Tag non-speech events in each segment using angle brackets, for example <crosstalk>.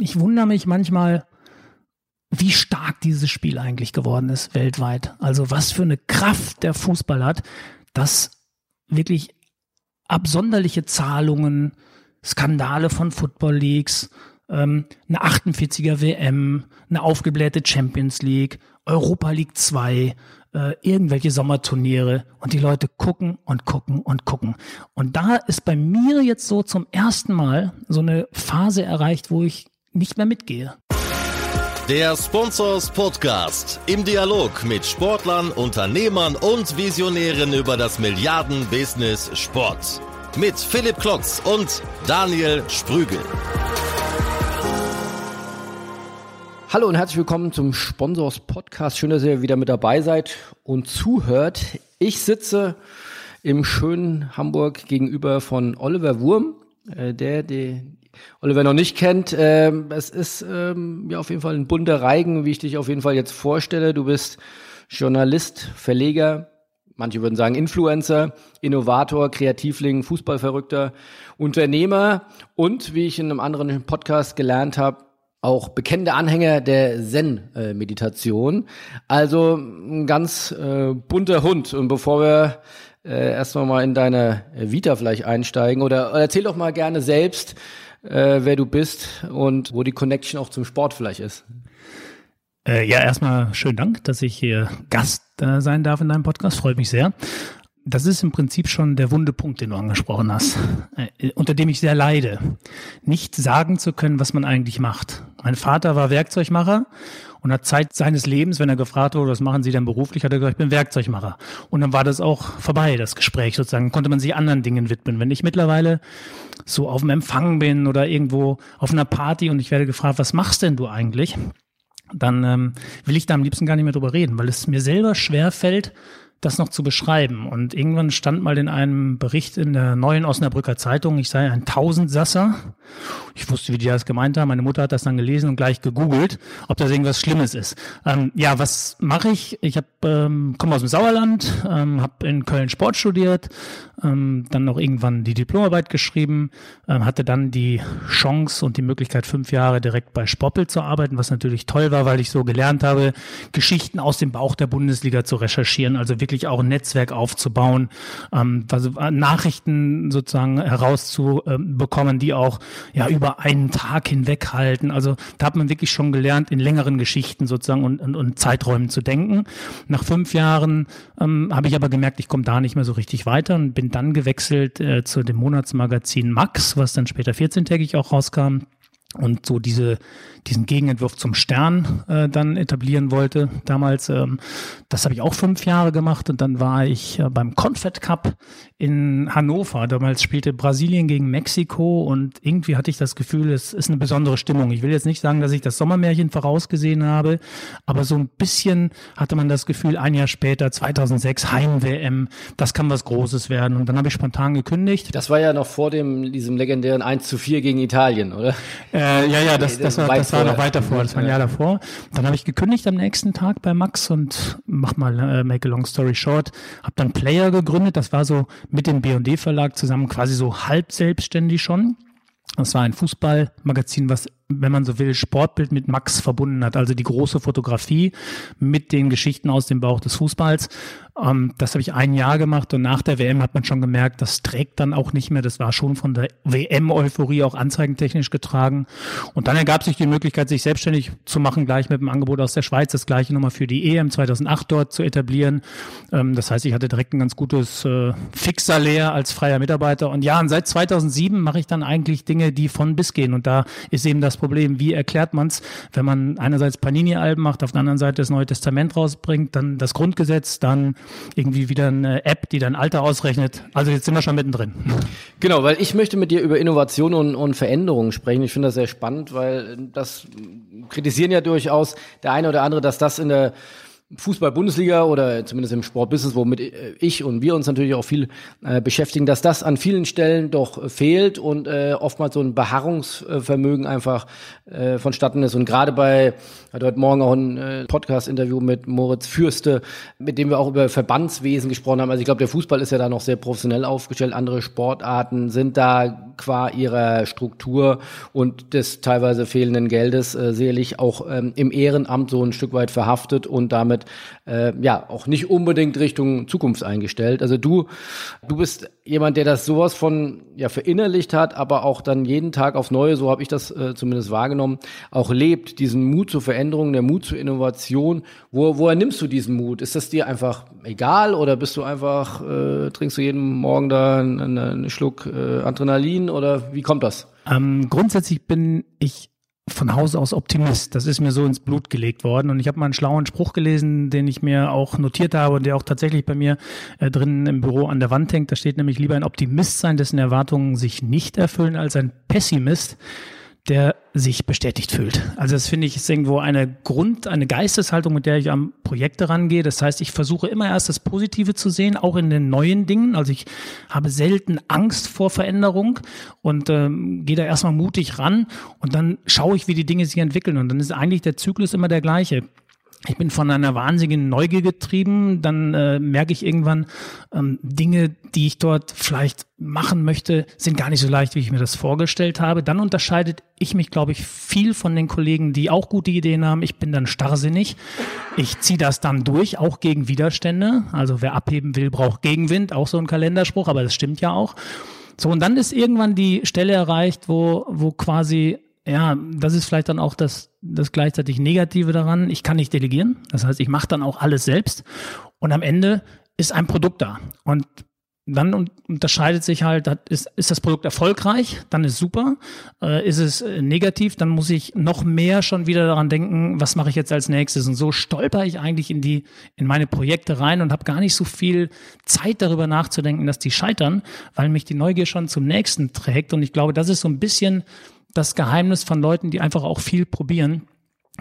ich wundere mich manchmal, wie stark dieses Spiel eigentlich geworden ist weltweit. Also was für eine Kraft der Fußball hat, dass wirklich absonderliche Zahlungen, Skandale von Football Leagues, ähm, eine 48er WM, eine aufgeblähte Champions League, Europa League 2, äh, irgendwelche Sommerturniere und die Leute gucken und gucken und gucken. Und da ist bei mir jetzt so zum ersten Mal so eine Phase erreicht, wo ich nicht mehr mitgehe. Der Sponsors Podcast im Dialog mit Sportlern, Unternehmern und Visionären über das Milliarden-Business Sport. Mit Philipp Klotz und Daniel Sprügel. Hallo und herzlich willkommen zum Sponsors Podcast. Schön, dass ihr wieder mit dabei seid und zuhört. Ich sitze im schönen Hamburg gegenüber von Oliver Wurm, äh, der, der Oliver noch nicht kennt. Ähm, es ist ähm, ja auf jeden Fall ein bunter Reigen, wie ich dich auf jeden Fall jetzt vorstelle. Du bist Journalist, Verleger, manche würden sagen Influencer, Innovator, Kreativling, Fußballverrückter, Unternehmer und, wie ich in einem anderen Podcast gelernt habe, auch bekennende Anhänger der Zen-Meditation. Also ein ganz äh, bunter Hund. Und bevor wir äh, erstmal mal in deine Vita vielleicht einsteigen, oder, erzähl doch mal gerne selbst, äh, wer du bist und wo die Connection auch zum Sport vielleicht ist. Äh, ja, erstmal schönen Dank, dass ich hier Gast äh, sein darf in deinem Podcast. Freut mich sehr. Das ist im Prinzip schon der wunde Punkt, den du angesprochen hast, äh, unter dem ich sehr leide. Nicht sagen zu können, was man eigentlich macht. Mein Vater war Werkzeugmacher und hat Zeit seines Lebens, wenn er gefragt wurde, was machen Sie denn beruflich, hat er gesagt, ich bin Werkzeugmacher. Und dann war das auch vorbei, das Gespräch sozusagen, konnte man sich anderen Dingen widmen. Wenn ich mittlerweile so auf dem Empfang bin oder irgendwo auf einer Party und ich werde gefragt, was machst denn du eigentlich? Dann ähm, will ich da am liebsten gar nicht mehr drüber reden, weil es mir selber schwer fällt, das noch zu beschreiben. Und irgendwann stand mal in einem Bericht in der neuen Osnabrücker Zeitung, ich sei ein Tausendsasser. Ich wusste, wie die das gemeint haben. Meine Mutter hat das dann gelesen und gleich gegoogelt, ob das irgendwas Schlimmes ist. Ähm, ja, was mache ich? Ich ähm, komme aus dem Sauerland, ähm, habe in Köln Sport studiert, ähm, dann noch irgendwann die Diplomarbeit geschrieben, ähm, hatte dann die Chance und die Möglichkeit, fünf Jahre direkt bei Spoppel zu arbeiten, was natürlich toll war, weil ich so gelernt habe, Geschichten aus dem Bauch der Bundesliga zu recherchieren, also wirklich wirklich auch ein Netzwerk aufzubauen, ähm, also äh, Nachrichten sozusagen herauszubekommen, die auch ja über einen Tag hinweg halten. Also da hat man wirklich schon gelernt, in längeren Geschichten sozusagen und, und, und Zeiträumen zu denken. Nach fünf Jahren ähm, habe ich aber gemerkt, ich komme da nicht mehr so richtig weiter und bin dann gewechselt äh, zu dem Monatsmagazin Max, was dann später 14-tägig auch rauskam und so diese diesen Gegenentwurf zum Stern äh, dann etablieren wollte. Damals, ähm, das habe ich auch fünf Jahre gemacht und dann war ich äh, beim Confed Cup in Hannover. Damals spielte Brasilien gegen Mexiko und irgendwie hatte ich das Gefühl, es ist eine besondere Stimmung. Ich will jetzt nicht sagen, dass ich das Sommermärchen vorausgesehen habe, aber so ein bisschen hatte man das Gefühl, ein Jahr später, 2006, Heim-WM, das kann was Großes werden. Und dann habe ich spontan gekündigt. Das war ja noch vor dem, diesem legendären 1 zu 4 gegen Italien, oder? Äh, ja, ja, das, das, war, das war noch weiter vor, das war ein Jahr davor. Dann habe ich gekündigt am nächsten Tag bei Max und mach mal äh, make a long story short, habe dann Player gegründet, das war so mit dem B&D Verlag zusammen quasi so halb selbstständig schon. Das war ein Fußballmagazin, was wenn man so will, Sportbild mit Max verbunden hat, also die große Fotografie mit den Geschichten aus dem Bauch des Fußballs. Ähm, das habe ich ein Jahr gemacht und nach der WM hat man schon gemerkt, das trägt dann auch nicht mehr. Das war schon von der WM-Euphorie auch anzeigentechnisch getragen. Und dann ergab sich die Möglichkeit, sich selbstständig zu machen, gleich mit dem Angebot aus der Schweiz, das gleiche nochmal für die EM 2008 dort zu etablieren. Ähm, das heißt, ich hatte direkt ein ganz gutes äh, Fixsalär als freier Mitarbeiter. Und ja, und seit 2007 mache ich dann eigentlich Dinge, die von bis gehen. Und da ist eben das Problem, wie erklärt man es, wenn man einerseits Panini-Alben macht, auf der anderen Seite das Neue Testament rausbringt, dann das Grundgesetz, dann irgendwie wieder eine App, die dein Alter ausrechnet. Also jetzt sind wir schon mittendrin. Genau, weil ich möchte mit dir über Innovation und, und Veränderungen sprechen. Ich finde das sehr spannend, weil das kritisieren ja durchaus der eine oder andere, dass das in der Fußball-Bundesliga oder zumindest im Sportbusiness, womit ich und wir uns natürlich auch viel äh, beschäftigen, dass das an vielen Stellen doch fehlt und äh, oftmals so ein Beharrungsvermögen einfach äh, vonstatten ist. Und gerade bei, hatte heute Morgen auch ein äh, Podcast-Interview mit Moritz Fürste, mit dem wir auch über Verbandswesen gesprochen haben. Also ich glaube, der Fußball ist ja da noch sehr professionell aufgestellt. Andere Sportarten sind da qua ihrer Struktur und des teilweise fehlenden Geldes äh, sicherlich auch ähm, im Ehrenamt so ein Stück weit verhaftet und damit äh, ja auch nicht unbedingt Richtung Zukunft eingestellt. Also du, du bist jemand, der das sowas von ja verinnerlicht hat, aber auch dann jeden Tag aufs Neue, so habe ich das äh, zumindest wahrgenommen, auch lebt, diesen Mut zur Veränderung, der Mut zur Innovation. Wo, woher nimmst du diesen Mut? Ist das dir einfach egal oder bist du einfach, äh, trinkst du jeden Morgen da einen, einen Schluck äh, Adrenalin oder wie kommt das? Ähm, grundsätzlich bin ich von Hause aus Optimist. Das ist mir so ins Blut gelegt worden. Und ich habe mal einen schlauen Spruch gelesen, den ich mir auch notiert habe und der auch tatsächlich bei mir äh, drinnen im Büro an der Wand hängt. Da steht nämlich lieber ein Optimist sein, dessen Erwartungen sich nicht erfüllen, als ein Pessimist, der sich bestätigt fühlt. Also das finde ich ist irgendwo eine Grund, eine Geisteshaltung, mit der ich am Projekte rangehe. Das heißt, ich versuche immer erst das Positive zu sehen, auch in den neuen Dingen. Also ich habe selten Angst vor Veränderung und ähm, gehe da erstmal mutig ran und dann schaue ich, wie die Dinge sich entwickeln. Und dann ist eigentlich der Zyklus immer der gleiche ich bin von einer wahnsinnigen Neugier getrieben, dann äh, merke ich irgendwann, ähm, Dinge, die ich dort vielleicht machen möchte, sind gar nicht so leicht, wie ich mir das vorgestellt habe. Dann unterscheidet ich mich, glaube ich, viel von den Kollegen, die auch gute Ideen haben. Ich bin dann starrsinnig. Ich ziehe das dann durch, auch gegen Widerstände. Also wer abheben will, braucht Gegenwind, auch so ein Kalenderspruch, aber das stimmt ja auch. So, und dann ist irgendwann die Stelle erreicht, wo, wo quasi ja, das ist vielleicht dann auch das, das gleichzeitig Negative daran. Ich kann nicht delegieren. Das heißt, ich mache dann auch alles selbst. Und am Ende ist ein Produkt da. Und dann unterscheidet sich halt, ist, das Produkt erfolgreich, dann ist super. Äh, ist es äh, negativ, dann muss ich noch mehr schon wieder daran denken, was mache ich jetzt als nächstes. Und so stolper ich eigentlich in die, in meine Projekte rein und habe gar nicht so viel Zeit darüber nachzudenken, dass die scheitern, weil mich die Neugier schon zum nächsten trägt. Und ich glaube, das ist so ein bisschen das Geheimnis von Leuten, die einfach auch viel probieren,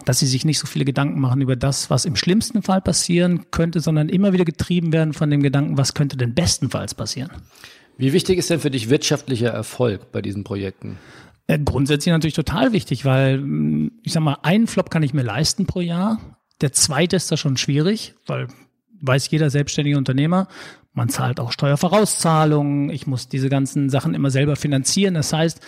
dass sie sich nicht so viele Gedanken machen über das, was im schlimmsten Fall passieren könnte, sondern immer wieder getrieben werden von dem Gedanken, was könnte denn bestenfalls passieren. Wie wichtig ist denn für dich wirtschaftlicher Erfolg bei diesen Projekten? Äh, grundsätzlich natürlich total wichtig, weil mm, ich sag mal, einen Flop kann ich mir leisten pro Jahr. Der zweite ist da schon schwierig, weil weiß jeder selbstständige Unternehmer, man zahlt auch Steuervorauszahlungen, ich muss diese ganzen Sachen immer selber finanzieren. Das heißt,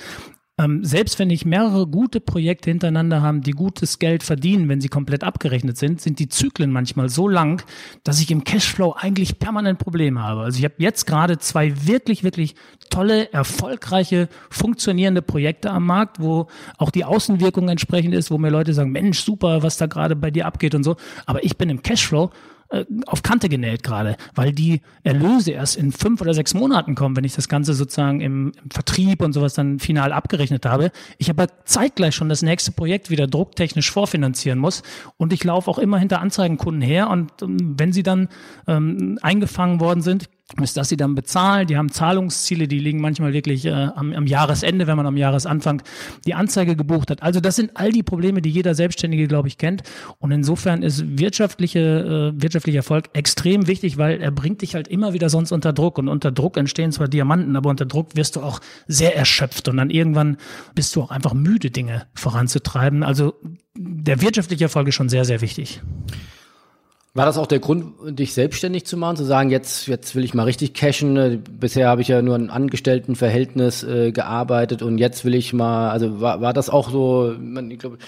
ähm, selbst wenn ich mehrere gute Projekte hintereinander habe, die gutes Geld verdienen, wenn sie komplett abgerechnet sind, sind die Zyklen manchmal so lang, dass ich im Cashflow eigentlich permanent Probleme habe. Also ich habe jetzt gerade zwei wirklich, wirklich tolle, erfolgreiche, funktionierende Projekte am Markt, wo auch die Außenwirkung entsprechend ist, wo mir Leute sagen, Mensch, super, was da gerade bei dir abgeht und so. Aber ich bin im Cashflow äh, auf Kante genäht gerade, weil die Erlöse erst in fünf oder sechs Monaten kommen, wenn ich das Ganze sozusagen im, im Vertrieb und sowas dann final abgerechnet habe. Ich aber zeitgleich schon das nächste Projekt wieder drucktechnisch vorfinanzieren muss und ich laufe auch immer hinter Anzeigenkunden her und ähm, wenn sie dann ähm, eingefangen worden sind, ist das sie dann bezahlen. Die haben Zahlungsziele, die liegen manchmal wirklich äh, am, am, Jahresende, wenn man am Jahresanfang die Anzeige gebucht hat. Also das sind all die Probleme, die jeder Selbstständige, glaube ich, kennt. Und insofern ist wirtschaftliche, äh, wirtschaftlicher Erfolg extrem wichtig, weil er bringt dich halt immer wieder sonst unter Druck. Und unter Druck entstehen zwar Diamanten, aber unter Druck wirst du auch sehr erschöpft. Und dann irgendwann bist du auch einfach müde, Dinge voranzutreiben. Also der wirtschaftliche Erfolg ist schon sehr, sehr wichtig. War das auch der Grund, dich selbstständig zu machen, zu sagen, jetzt, jetzt will ich mal richtig cashen? Bisher habe ich ja nur ein Angestelltenverhältnis äh, gearbeitet und jetzt will ich mal, also war, war das auch so, ich glaube,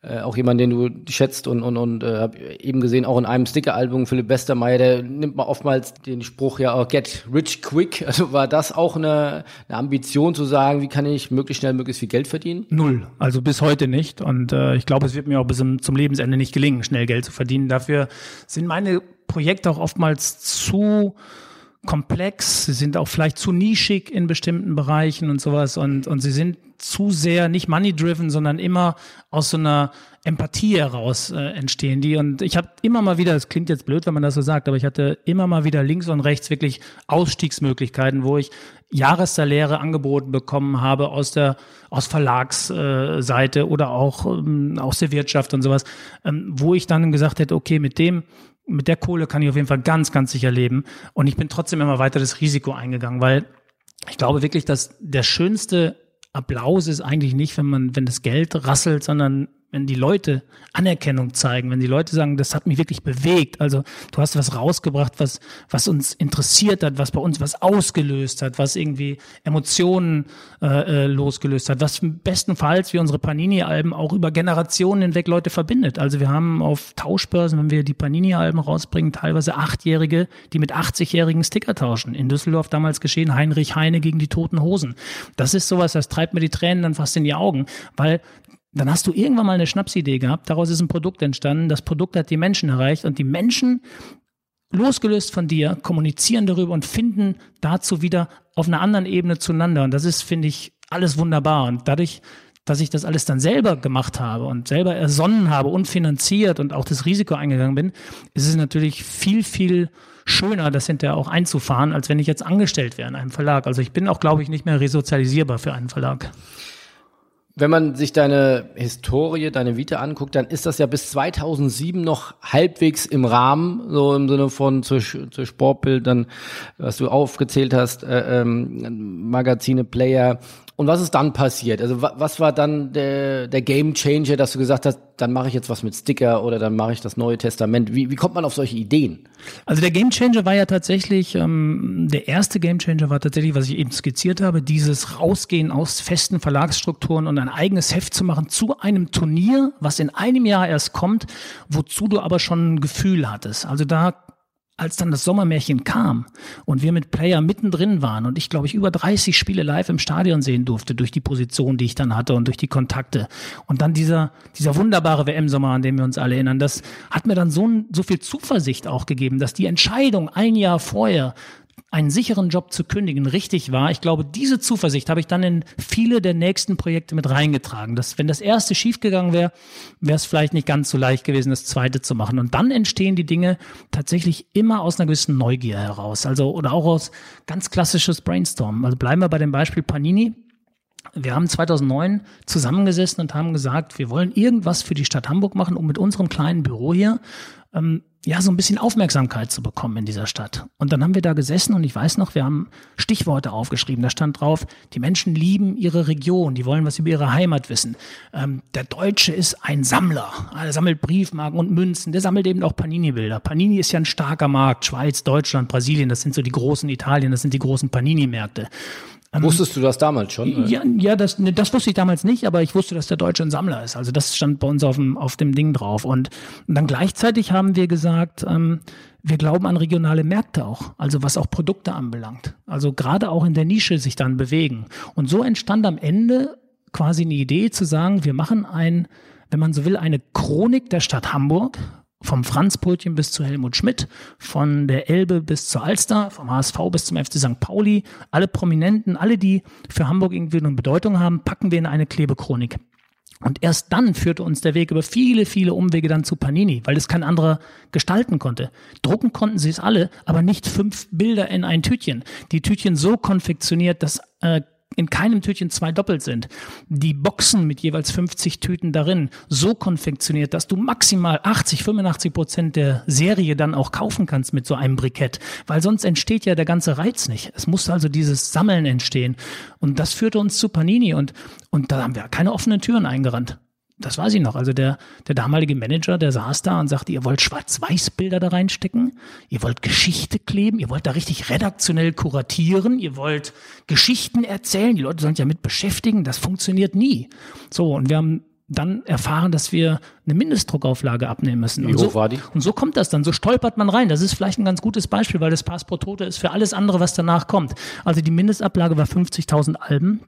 äh, auch jemand, den du schätzt und und und äh, habe eben gesehen, auch in einem Sticker-Album Philipp Westermeier, der nimmt mal oftmals den Spruch ja auch Get Rich Quick. <laughs> Also war das auch eine, eine Ambition zu sagen, wie kann ich möglichst schnell möglichst viel Geld verdienen? Null, also bis heute nicht. Und äh, ich glaube, es wird mir auch bis zum Lebensende nicht gelingen, schnell Geld zu verdienen. Dafür sind meine Projekte auch oftmals zu komplex, sie sind auch vielleicht zu nischig in bestimmten Bereichen und sowas und, und sie sind zu sehr nicht money-driven, sondern immer aus so einer Empathie heraus äh, entstehen die. Und ich habe immer mal wieder, das klingt jetzt blöd, wenn man das so sagt, aber ich hatte immer mal wieder links und rechts wirklich Ausstiegsmöglichkeiten, wo ich Jahressaläre angeboten bekommen habe aus der aus Verlagsseite äh, oder auch ähm, aus der Wirtschaft und sowas, ähm, wo ich dann gesagt hätte, okay, mit dem mit der Kohle kann ich auf jeden Fall ganz, ganz sicher leben. Und ich bin trotzdem immer weiter das Risiko eingegangen, weil ich glaube wirklich, dass der schönste Applaus ist eigentlich nicht, wenn man, wenn das Geld rasselt, sondern wenn die Leute Anerkennung zeigen, wenn die Leute sagen, das hat mich wirklich bewegt. Also du hast was rausgebracht, was, was uns interessiert hat, was bei uns was ausgelöst hat, was irgendwie Emotionen äh, äh losgelöst hat, was bestenfalls wie unsere Panini-Alben auch über Generationen hinweg Leute verbindet. Also wir haben auf Tauschbörsen, wenn wir die Panini-Alben rausbringen, teilweise Achtjährige, die mit 80-jährigen Sticker tauschen. In Düsseldorf damals geschehen Heinrich Heine gegen die Toten Hosen. Das ist sowas, das treibt mir die Tränen dann fast in die Augen, weil dann hast du irgendwann mal eine Schnapsidee gehabt, daraus ist ein Produkt entstanden, das Produkt hat die Menschen erreicht und die Menschen, losgelöst von dir, kommunizieren darüber und finden dazu wieder auf einer anderen Ebene zueinander. Und das ist, finde ich, alles wunderbar. Und dadurch, dass ich das alles dann selber gemacht habe und selber ersonnen habe und finanziert und auch das Risiko eingegangen bin, ist es natürlich viel, viel schöner, das hinterher auch einzufahren, als wenn ich jetzt angestellt wäre in einem Verlag. Also ich bin auch, glaube ich, nicht mehr resozialisierbar für einen Verlag. Wenn man sich deine Historie, deine Vita anguckt, dann ist das ja bis 2007 noch halbwegs im Rahmen, so im Sinne von zu, zu Sportbildern, was du aufgezählt hast, äh, ähm, Magazine, Player, und was ist dann passiert? Also was war dann der, der Game Changer, dass du gesagt hast, dann mache ich jetzt was mit Sticker oder dann mache ich das Neue Testament? Wie, wie kommt man auf solche Ideen? Also der Game Changer war ja tatsächlich, ähm, der erste Game Changer war tatsächlich, was ich eben skizziert habe, dieses Rausgehen aus festen Verlagsstrukturen und ein eigenes Heft zu machen zu einem Turnier, was in einem Jahr erst kommt, wozu du aber schon ein Gefühl hattest. Also da als dann das Sommermärchen kam und wir mit Player mittendrin waren und ich glaube ich über 30 Spiele live im Stadion sehen durfte durch die Position, die ich dann hatte und durch die Kontakte. Und dann dieser dieser wunderbare WM-Sommer, an den wir uns alle erinnern, das hat mir dann so so viel Zuversicht auch gegeben, dass die Entscheidung ein Jahr vorher einen sicheren Job zu kündigen richtig war. Ich glaube, diese Zuversicht habe ich dann in viele der nächsten Projekte mit reingetragen. Dass, wenn das erste schiefgegangen wäre, wäre es vielleicht nicht ganz so leicht gewesen, das zweite zu machen. Und dann entstehen die Dinge tatsächlich immer aus einer gewissen Neugier heraus. Also, oder auch aus ganz klassisches Brainstorm. Also bleiben wir bei dem Beispiel Panini. Wir haben 2009 zusammengesessen und haben gesagt, wir wollen irgendwas für die Stadt Hamburg machen, um mit unserem kleinen Büro hier ähm, ja, so ein bisschen Aufmerksamkeit zu bekommen in dieser Stadt. Und dann haben wir da gesessen und ich weiß noch, wir haben Stichworte aufgeschrieben. Da stand drauf, die Menschen lieben ihre Region, die wollen was über ihre Heimat wissen. Ähm, der Deutsche ist ein Sammler. Er sammelt Briefmarken und Münzen. Der sammelt eben auch Panini-Bilder. Panini ist ja ein starker Markt. Schweiz, Deutschland, Brasilien, das sind so die großen Italien, das sind die großen Panini-Märkte. Ähm, Wusstest du das damals schon? Ja, ja das, ne, das wusste ich damals nicht, aber ich wusste, dass der Deutsche ein Sammler ist. Also das stand bei uns auf dem, auf dem Ding drauf. Und, und dann gleichzeitig haben wir gesagt, ähm, wir glauben an regionale Märkte auch, also was auch Produkte anbelangt. Also gerade auch in der Nische sich dann bewegen. Und so entstand am Ende quasi eine Idee zu sagen, wir machen ein, wenn man so will, eine Chronik der Stadt Hamburg, vom Franzbrötchen bis zu Helmut Schmidt, von der Elbe bis zur Alster, vom HSV bis zum FC St. Pauli, alle Prominenten, alle, die für Hamburg irgendwie eine Bedeutung haben, packen wir in eine Klebechronik. Und erst dann führte uns der Weg über viele, viele Umwege dann zu Panini, weil es kein anderer gestalten konnte. Drucken konnten sie es alle, aber nicht fünf Bilder in ein Tütchen. Die Tütchen so konfektioniert, dass äh, in keinem Tütchen zwei doppelt sind. Die Boxen mit jeweils 50 Tüten darin so konfektioniert, dass du maximal 80, 85 Prozent der Serie dann auch kaufen kannst mit so einem Brikett, weil sonst entsteht ja der ganze Reiz nicht. Es muss also dieses Sammeln entstehen. Und das führte uns zu Panini und, und da haben wir keine offenen Türen eingerannt das weiß ich noch. Also der, der damalige Manager, der saß da und sagte, ihr wollt Schwarz-Weiß-Bilder da reinstecken, ihr wollt Geschichte kleben, ihr wollt da richtig redaktionell kuratieren, ihr wollt Geschichten erzählen, die Leute sollen sich ja mit beschäftigen, das funktioniert nie. So, und wir haben dann erfahren, dass wir eine Mindestdruckauflage abnehmen müssen. Wie hoch so, war die? Und so kommt das dann, so stolpert man rein. Das ist vielleicht ein ganz gutes Beispiel, weil das Pass pro Tote ist für alles andere, was danach kommt. Also die Mindestablage war 50.000 Alben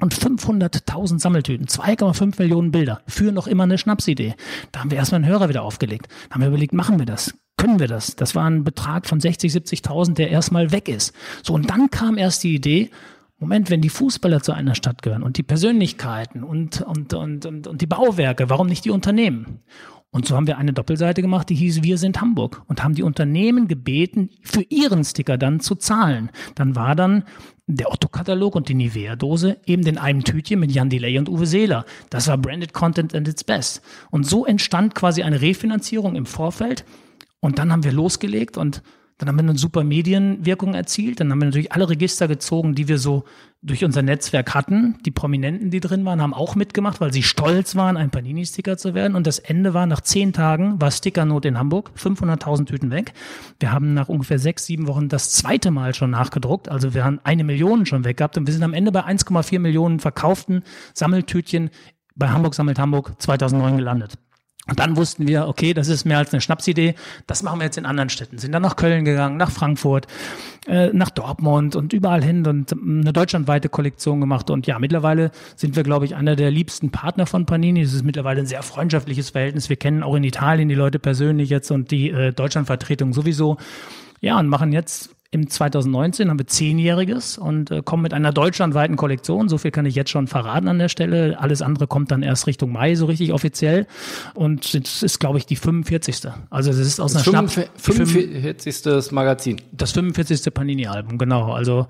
und 500.000 Sammeltüten, 2,5 Millionen Bilder für noch immer eine Schnapsidee. Da haben wir erstmal einen Hörer wieder aufgelegt. Da haben wir überlegt, machen wir das? Können wir das? Das war ein Betrag von 60, 70.000, der erstmal weg ist. So, und dann kam erst die Idee, Moment, wenn die Fußballer zu einer Stadt gehören und die Persönlichkeiten und, und, und, und, und die Bauwerke, warum nicht die Unternehmen? Und so haben wir eine Doppelseite gemacht, die hieß Wir sind Hamburg und haben die Unternehmen gebeten, für ihren Sticker dann zu zahlen. Dann war dann der Otto-Katalog und die Nivea-Dose eben in einem Tütchen mit Jan Delay und Uwe Seeler. Das war Branded Content at its best. Und so entstand quasi eine Refinanzierung im Vorfeld Und dann haben wir losgelegt und dann haben wir eine super Medienwirkung erzielt. Dann haben wir natürlich alle Register gezogen, die wir so durch unser Netzwerk hatten. Die Prominenten, die drin waren, haben auch mitgemacht, weil sie stolz waren, ein Panini-Sticker zu werden. Und das Ende war, nach zehn Tagen war Stickernot in Hamburg, 500.000 Tüten weg. Wir haben nach ungefähr sechs, sieben Wochen das zweite Mal schon nachgedruckt. Also wir haben eine Million schon weg gehabt. Und wir sind am Ende bei 1,4 Millionen verkauften Sammeltütchen bei Hamburg sammelt Hamburg 2009 gelandet. Und dann wussten wir, okay, das ist mehr als eine Schnapsidee, das machen wir jetzt in anderen Städten. Sind dann nach Köln gegangen, nach Frankfurt, äh, nach Dortmund und überall hin und eine deutschlandweite Kollektion gemacht. Und ja, mittlerweile sind wir, glaube ich, einer der liebsten Partner von Panini. Es ist mittlerweile ein sehr freundschaftliches Verhältnis. Wir kennen auch in Italien die Leute persönlich jetzt und die äh, Deutschlandvertretung sowieso. Ja, und machen jetzt im 2019 haben wir zehnjähriges und äh, kommen mit einer deutschlandweiten Kollektion. So viel kann ich jetzt schon verraten an der Stelle. Alles andere kommt dann erst Richtung Mai so richtig offiziell. Und es ist, glaube ich, die 45. Also es ist aus das einer Schnapp. 45. Magazin. Das 45. Panini-Album, genau. Also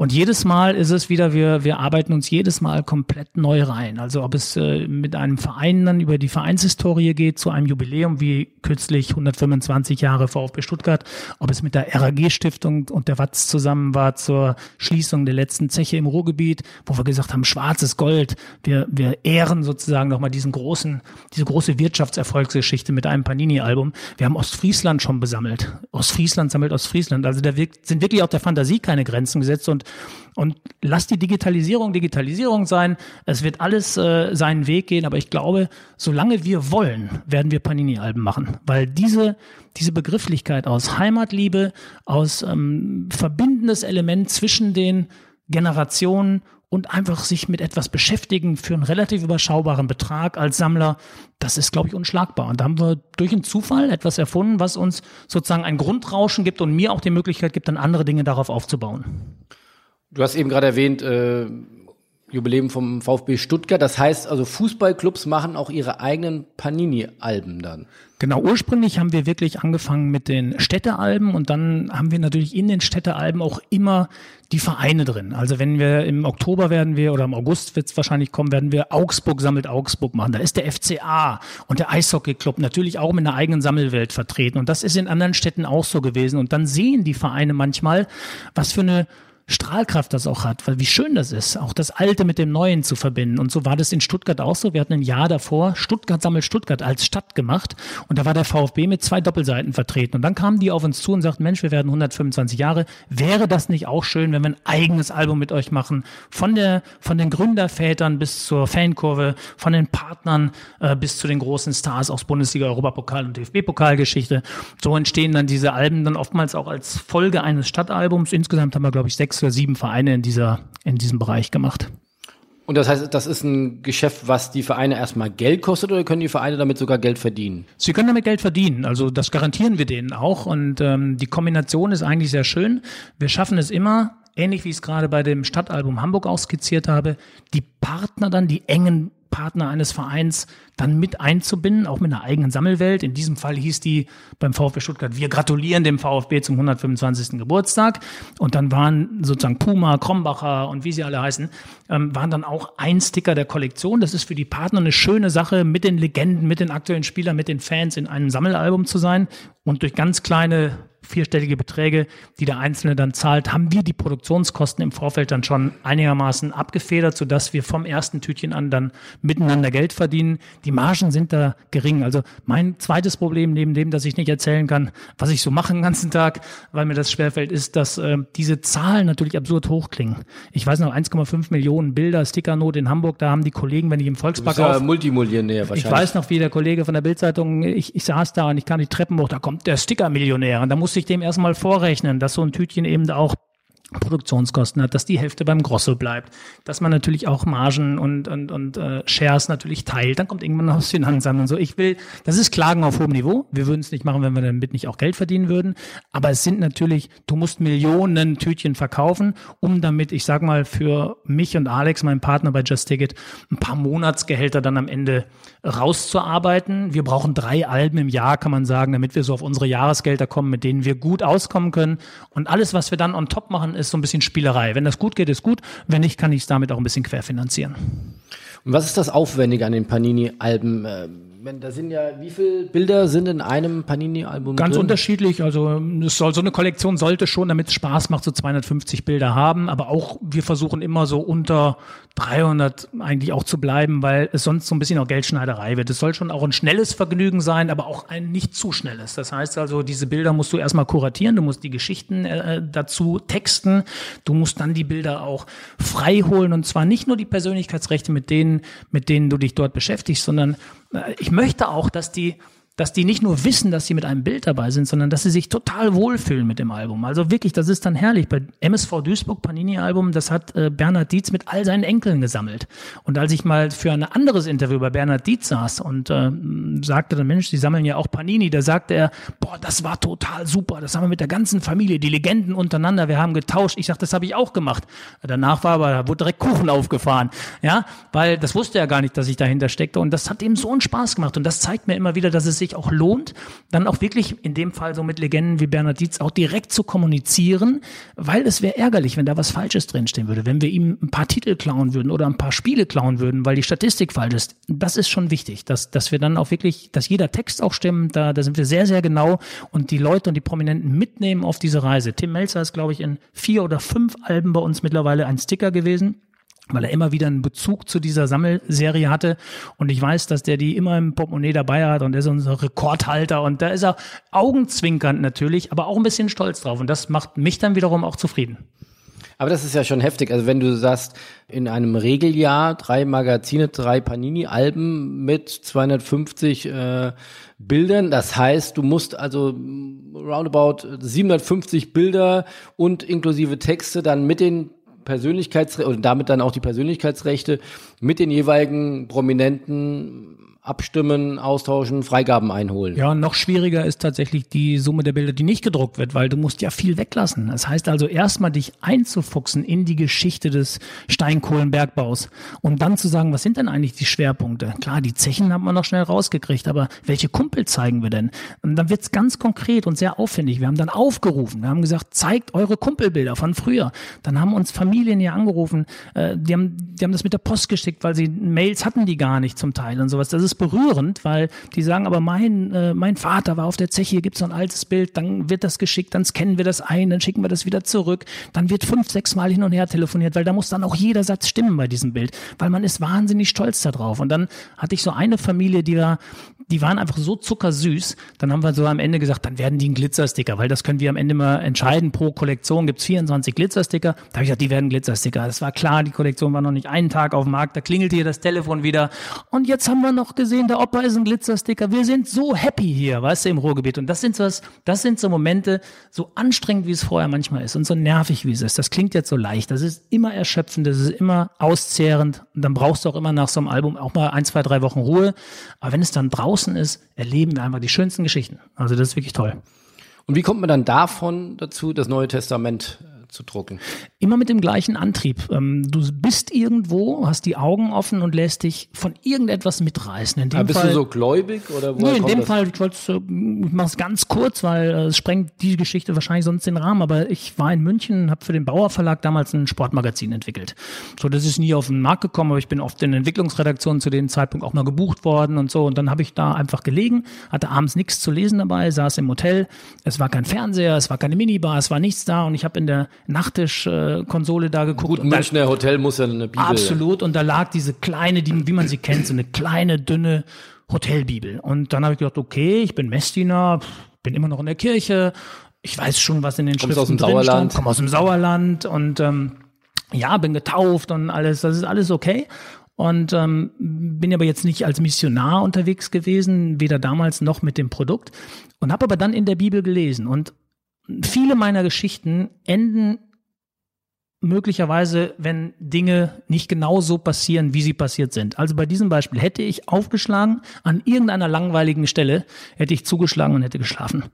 und jedes Mal ist es wieder, wir, wir arbeiten uns jedes Mal komplett neu rein. Also ob es äh, mit einem Verein dann über die Vereinshistorie geht, zu einem Jubiläum wie kürzlich 125 Jahre VfB Stuttgart, ob es mit der RAG-Stiftung und, der Watz zusammen war zur Schließung der letzten Zeche im Ruhrgebiet, wo wir gesagt haben, schwarzes Gold. Wir, wir ehren sozusagen nochmal diesen großen, diese große Wirtschaftserfolgsgeschichte mit einem Panini-Album. Wir haben Ostfriesland schon besammelt. Ostfriesland sammelt Ostfriesland. Also da sind wirklich auch der Fantasie keine Grenzen gesetzt und und lass die Digitalisierung Digitalisierung sein. Es wird alles äh, seinen Weg gehen, aber ich glaube, solange wir wollen, werden wir Panini-Alben machen, weil diese diese Begrifflichkeit aus Heimatliebe, aus ähm, verbindendes Element zwischen den Generationen und einfach sich mit etwas beschäftigen für einen relativ überschaubaren Betrag als Sammler, das ist, glaube ich, unschlagbar. Und da haben wir durch einen Zufall etwas erfunden, was uns sozusagen ein Grundrauschen gibt und mir auch die Möglichkeit gibt, dann andere Dinge darauf aufzubauen. Du hast eben gerade erwähnt, äh, Jubiläum vom VfB Stuttgart. Das heißt also, Fußballclubs machen auch ihre eigenen Panini-Alben dann. Genau, ursprünglich haben wir wirklich angefangen mit den Städtealben und dann haben wir natürlich in den Städtealben auch immer die Vereine drin. Also wenn wir im Oktober werden wir oder im August wird es wahrscheinlich kommen, werden wir Augsburg sammelt Augsburg machen. Da ist der FCA und der Eishockeyclub natürlich auch mit einer eigenen Sammelwelt vertreten und das ist in anderen Städten auch so gewesen und dann sehen die Vereine manchmal, was für eine Strahlkraft das auch hat, weil wie schön das ist, auch das Alte mit dem Neuen zu verbinden. Und so war das in Stuttgart auch so. Wir hatten ein Jahr davor Stuttgart sammelt Stuttgart als Stadt gemacht und da war der VfB mit zwei Doppelseiten vertreten. Und dann kamen die auf uns zu und sagten, Mensch, wir werden 125 Jahre. Wäre das nicht auch schön, wenn wir ein eigenes Album mit euch machen? Von der, von den Gründervätern bis zur Fankurve, von den Partnern äh, bis zu den großen Stars aus Bundesliga, Europapokal und DFB-Pokalgeschichte. So entstehen dann diese Alben dann oftmals auch als Folge eines Stadtalbums. Insgesamt haben wir, glaube ich, sechs sechs oder sieben Vereine in dieser, in diesem Bereich gemacht. Und das heißt, das ist ein Geschäft, was die Vereine erstmal Geld kostet oder können die Vereine damit sogar Geld verdienen? Sie können damit Geld verdienen. Also das garantieren wir denen auch. Und ähm, die Kombination ist eigentlich sehr schön. Wir schaffen es immer, ähnlich wie ich es gerade bei dem Stadtalbum Hamburg auch skizziert habe, die Partner dann, die engen Partner eines Vereins dann mit einzubinden, auch mit einer eigenen Sammelwelt. In diesem Fall hieß die beim VfB Stuttgart, wir gratulieren dem VfB zum 125. Geburtstag. Und dann waren sozusagen Puma, Krombacher und wie sie alle heißen, ähm, waren dann auch ein Sticker der Kollektion. Das ist für die Partner eine schöne Sache, mit den Legenden, mit den aktuellen Spielern, mit den Fans in einem Sammelalbum zu sein und durch ganz kleine vierstellige Beträge, die der Einzelne dann zahlt, haben wir die Produktionskosten im Vorfeld dann schon einigermaßen abgefedert, sodass wir vom ersten Tütchen an dann miteinander Geld verdienen. Die Margen sind da gering. Also mein zweites Problem neben dem, dass ich nicht erzählen kann, was ich so mache den ganzen Tag, weil mir das schwerfällt, ist, dass äh, diese Zahlen natürlich absurd hoch klingen. Ich weiß noch, 1,5 Millionen Bilder, Stickernot in Hamburg, da haben die Kollegen, wenn ich im Volkspark du bist ja Multimillionär wahrscheinlich. Ich weiß noch, wie der Kollege von der Bildzeitung, ich, ich saß da und ich kam die Treppen hoch, da kommt der Stickermillionär und da musste ich dem erstmal vorrechnen, dass so ein Tütchen eben auch Produktionskosten hat, dass die Hälfte beim Grosso bleibt, dass man natürlich auch Margen und und und äh, Shares natürlich teilt, dann kommt irgendwann noch das Finanzamt und so. Ich will, das ist Klagen auf hohem Niveau. Wir würden es nicht machen, wenn wir damit nicht auch Geld verdienen würden. Aber es sind natürlich, du musst Millionen Tütchen verkaufen, um damit, ich sag mal, für mich und Alex, meinen Partner bei Just Ticket, ein paar Monatsgehälter dann am Ende rauszuarbeiten. Wir brauchen drei Alben im Jahr, kann man sagen, damit wir so auf unsere Jahresgelder kommen, mit denen wir gut auskommen können. Und alles, was wir dann on top machen, ist so ein bisschen Spielerei. Wenn das gut geht, ist gut. Wenn nicht, kann ich es damit auch ein bisschen querfinanzieren. Und was ist das Aufwendige an den Panini-Alben? Wenn da sind ja, wie viele Bilder sind in einem Panini-Album? Ganz drin? unterschiedlich. Also es soll so eine Kollektion sollte schon, damit es Spaß macht, so 250 Bilder haben. Aber auch wir versuchen immer so unter 300 eigentlich auch zu bleiben, weil es sonst so ein bisschen auch Geldschneiderei wird. Es soll schon auch ein schnelles Vergnügen sein, aber auch ein nicht zu schnelles. Das heißt also, diese Bilder musst du erstmal kuratieren, du musst die Geschichten äh, dazu texten, du musst dann die Bilder auch frei holen und zwar nicht nur die Persönlichkeitsrechte, mit denen, mit denen du dich dort beschäftigst, sondern äh, ich möchte auch, dass die dass die nicht nur wissen, dass sie mit einem Bild dabei sind, sondern dass sie sich total wohlfühlen mit dem Album. Also wirklich, das ist dann herrlich. Bei MSV Duisburg Panini-Album, das hat äh, Bernhard Dietz mit all seinen Enkeln gesammelt. Und als ich mal für ein anderes Interview bei Bernhard Dietz saß und äh, sagte dann, Mensch, die sammeln ja auch Panini, da sagte er, boah, das war total super, das haben wir mit der ganzen Familie, die Legenden untereinander, wir haben getauscht. Ich sagte, das habe ich auch gemacht. Danach war aber, da wurde direkt Kuchen aufgefahren. Ja, weil das wusste er gar nicht, dass ich dahinter steckte. Und das hat ihm so einen Spaß gemacht. Und das zeigt mir immer wieder, dass es sich auch lohnt, dann auch wirklich in dem Fall so mit Legenden wie Bernhard Dietz auch direkt zu kommunizieren, weil es wäre ärgerlich, wenn da was Falsches drinstehen würde, wenn wir ihm ein paar Titel klauen würden oder ein paar Spiele klauen würden, weil die Statistik falsch ist. Das ist schon wichtig, dass, dass wir dann auch wirklich, dass jeder Text auch stimmt, da, da sind wir sehr, sehr genau und die Leute und die Prominenten mitnehmen auf diese Reise. Tim Melzer ist, glaube ich, in vier oder fünf Alben bei uns mittlerweile ein Sticker gewesen weil er immer wieder einen Bezug zu dieser Sammelserie hatte. Und ich weiß, dass der die immer im Portemonnaie dabei hat und er ist unser Rekordhalter. Und da ist er augenzwinkernd natürlich, aber auch ein bisschen stolz drauf. Und das macht mich dann wiederum auch zufrieden. Aber das ist ja schon heftig. Also wenn du sagst, in einem Regeljahr drei Magazine, drei Panini-Alben mit 250 äh, Bildern. Das heißt, du musst also roundabout 750 Bilder und inklusive Texte dann mit den Persönlichkeitsrechte und damit dann auch die Persönlichkeitsrechte mit den jeweiligen Prominenten abstimmen, austauschen, Freigaben einholen. Ja, noch schwieriger ist tatsächlich die Summe der Bilder, die nicht gedruckt wird, weil du musst ja viel weglassen. Das heißt also erstmal dich einzufuchsen in die Geschichte des Steinkohlenbergbaus und dann zu sagen, was sind denn eigentlich die Schwerpunkte? Klar, die Zechen hat man noch schnell rausgekriegt, aber welche Kumpel zeigen wir denn? Und dann wird's ganz konkret und sehr aufwendig. Wir haben dann aufgerufen, wir haben gesagt, zeigt eure Kumpelbilder von früher. Dann haben uns Familien hier angerufen, äh, die, haben, die haben das mit der Post geschickt, weil sie Mails hatten die gar nicht zum Teil und sowas. Das ist berührend, weil die sagen, aber mein, äh, mein Vater war auf der Zeche, hier gibt's so ein altes Bild, dann wird das geschickt, dann scannen wir das ein, dann schicken wir das wieder zurück, dann wird fünf, sechs Mal hin und her telefoniert, weil da muss dann auch jeder Satz stimmen bei diesem Bild, weil man ist wahnsinnig stolz darauf. Und dann hatte ich so eine Familie, die war, die waren einfach so zuckersüß, dann haben wir so am Ende gesagt, dann werden die ein Glitzersticker, weil das können wir am Ende mal entscheiden, pro Kollektion gibt's 24 Glitzersticker, da habe ich gesagt, die werden Glitzersticker. Das war klar, die Kollektion war noch nicht einen Tag auf dem Markt, da klingelte hier das Telefon wieder und jetzt haben wir noch gesehen, der Opa ist ein Glitzersticker. Wir sind so happy hier, weißt du, im Ruhrgebiet. Und das sind so, das sind so Momente, so anstrengend, wie es vorher manchmal ist und so nervig, wie es ist. Das klingt jetzt so leicht. Das ist immer erschöpfend, das ist immer auszehrend. Und dann brauchst du auch immer nach so einem Album auch mal ein, zwei, drei Wochen Ruhe. Aber wenn es dann draußen ist, erleben wir einfach die schönsten Geschichten. Also das ist wirklich toll. Und wie kommt man dann davon dazu, das Neue Testament zu drucken. Immer mit dem gleichen Antrieb. Ähm, du bist irgendwo, hast die Augen offen und lässt dich von irgendetwas mitreißen. In dem bist Fall, du so gläubig oder? Nee, in dem das? Fall, ich, ich mache es ganz kurz, weil äh, es sprengt die Geschichte wahrscheinlich sonst den Rahmen. Aber ich war in München, habe für den Bauer Verlag damals ein Sportmagazin entwickelt. So, das ist nie auf den Markt gekommen, aber ich bin oft in Entwicklungsredaktionen zu dem Zeitpunkt auch mal gebucht worden und so. Und dann habe ich da einfach gelegen, hatte abends nichts zu lesen dabei, saß im Hotel. Es war kein Fernseher, es war keine Minibar, es war nichts da und ich habe in der Nachttischkonsole äh, da geguckt. Gut, Münchner da, Hotel muss ja eine Bibel. Absolut. Und da lag diese kleine, die, wie man sie kennt, so eine kleine, dünne Hotelbibel. Und dann habe ich gedacht, okay, ich bin Messdiener, bin immer noch in der Kirche, ich weiß schon, was in den Kommst Schriften aus dem drin Sauerland. komme aus dem Sauerland und ähm, ja, bin getauft und alles, das ist alles okay. Und ähm, bin aber jetzt nicht als Missionar unterwegs gewesen, weder damals noch mit dem Produkt. Und habe aber dann in der Bibel gelesen. Und viele meiner Geschichten enden möglicherweise, wenn Dinge nicht genau so passieren, wie sie passiert sind. Also bei diesem Beispiel hätte ich aufgeschlagen, an irgendeiner langweiligen Stelle hätte ich zugeschlagen und hätte geschlafen.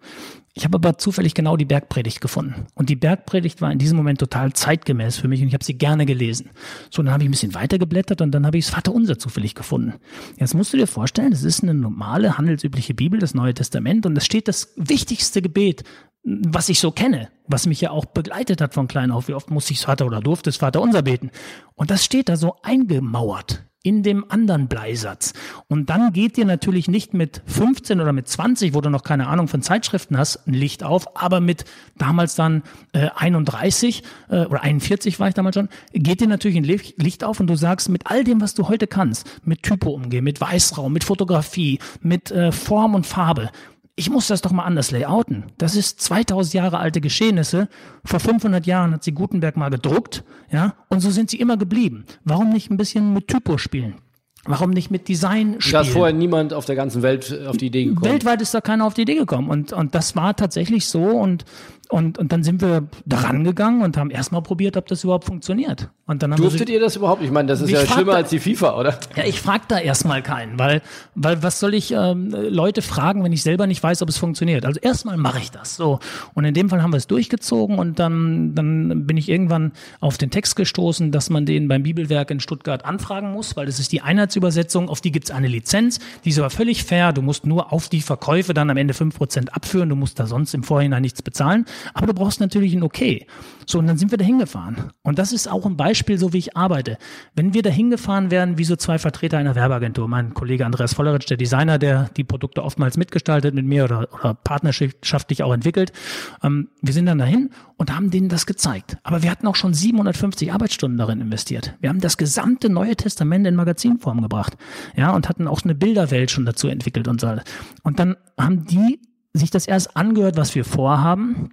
Ich habe aber zufällig genau die Bergpredigt gefunden. Und die Bergpredigt war in diesem Moment total zeitgemäß für mich und ich habe sie gerne gelesen. So, dann habe ich ein bisschen weitergeblättert und dann habe ich das Vaterunser zufällig gefunden. Jetzt musst du dir vorstellen, das ist eine normale, handelsübliche Bibel, das Neue Testament und es steht das wichtigste Gebet was ich so kenne, was mich ja auch begleitet hat von klein auf. Wie oft musste ich Vater oder durfte es Vater unser beten? Und das steht da so eingemauert in dem anderen Bleisatz. Und dann geht dir natürlich nicht mit 15 oder mit 20, wo du noch keine Ahnung von Zeitschriften hast, ein Licht auf, aber mit damals dann äh, 31 äh, oder 41 war ich damals schon, geht dir natürlich ein Licht auf und du sagst, mit all dem, was du heute kannst, mit Typo umgehen, mit Weißraum, mit Fotografie, mit äh, Form und Farbe, ich muss das doch mal anders layouten. Das ist 2000 Jahre alte Geschehnisse. Vor 500 Jahren hat sie Gutenberg mal gedruckt, ja, und so sind sie immer geblieben. Warum nicht ein bisschen mit Typo spielen? Warum nicht mit Design spielen? Da ist vorher niemand auf der ganzen Welt auf die Idee gekommen. Weltweit ist da keiner auf die Idee gekommen. Und, und das war tatsächlich so. Und und, und dann sind wir daran gegangen und haben erstmal probiert, ob das überhaupt funktioniert. Und dann haben Durftet wir ihr das überhaupt? Ich meine, das ist ja schlimmer da, als die FIFA, oder? Ja, ich frage da erstmal keinen, weil, weil was soll ich ähm, Leute fragen, wenn ich selber nicht weiß, ob es funktioniert? Also erstmal mache ich das. So. Und in dem Fall haben wir es durchgezogen und dann, dann bin ich irgendwann auf den Text gestoßen, dass man den beim Bibelwerk in Stuttgart anfragen muss, weil das ist die Einheitsübersetzung, auf die gibt es eine Lizenz, die ist aber völlig fair. Du musst nur auf die Verkäufe dann am Ende fünf Prozent abführen, du musst da sonst im Vorhinein nichts bezahlen. Aber du brauchst natürlich ein Okay. So, und dann sind wir da hingefahren. Und das ist auch ein Beispiel, so wie ich arbeite. Wenn wir da hingefahren wären, wie so zwei Vertreter einer Werbeagentur, mein Kollege Andreas Volleritsch, der Designer, der die Produkte oftmals mitgestaltet mit mir oder, oder partnerschaftlich auch entwickelt, ähm, wir sind dann dahin und haben denen das gezeigt. Aber wir hatten auch schon 750 Arbeitsstunden darin investiert. Wir haben das gesamte Neue Testament in Magazinform gebracht. Ja, und hatten auch eine Bilderwelt schon dazu entwickelt und so. Und dann haben die sich das erst angehört, was wir vorhaben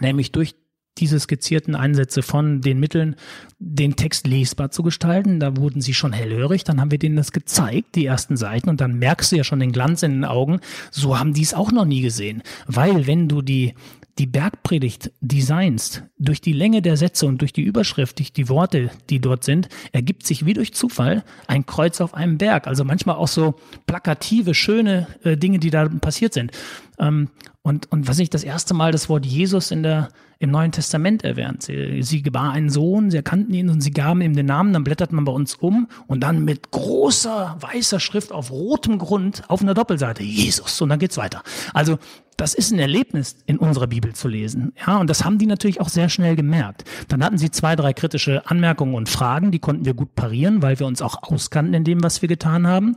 nämlich durch diese skizzierten Einsätze von den Mitteln, den Text lesbar zu gestalten. Da wurden sie schon hellhörig, dann haben wir denen das gezeigt, die ersten Seiten, und dann merkst du ja schon den Glanz in den Augen. So haben die es auch noch nie gesehen. Weil wenn du die, die Bergpredigt designst, durch die Länge der Sätze und durch die Überschrift, durch die Worte, die dort sind, ergibt sich wie durch Zufall ein Kreuz auf einem Berg. Also manchmal auch so plakative, schöne äh, Dinge, die da passiert sind. Ähm, und, und was ich das erste Mal das Wort Jesus in der, im Neuen Testament erwähnt. Sie, sie gebar einen Sohn, sie erkannten ihn und sie gaben ihm den Namen, dann blättert man bei uns um und dann mit großer weißer Schrift auf rotem Grund auf einer Doppelseite Jesus und dann geht's weiter. Also das ist ein Erlebnis in unserer Bibel zu lesen. Ja, und das haben die natürlich auch sehr schnell gemerkt. Dann hatten sie zwei, drei kritische Anmerkungen und Fragen, die konnten wir gut parieren, weil wir uns auch auskannten in dem, was wir getan haben.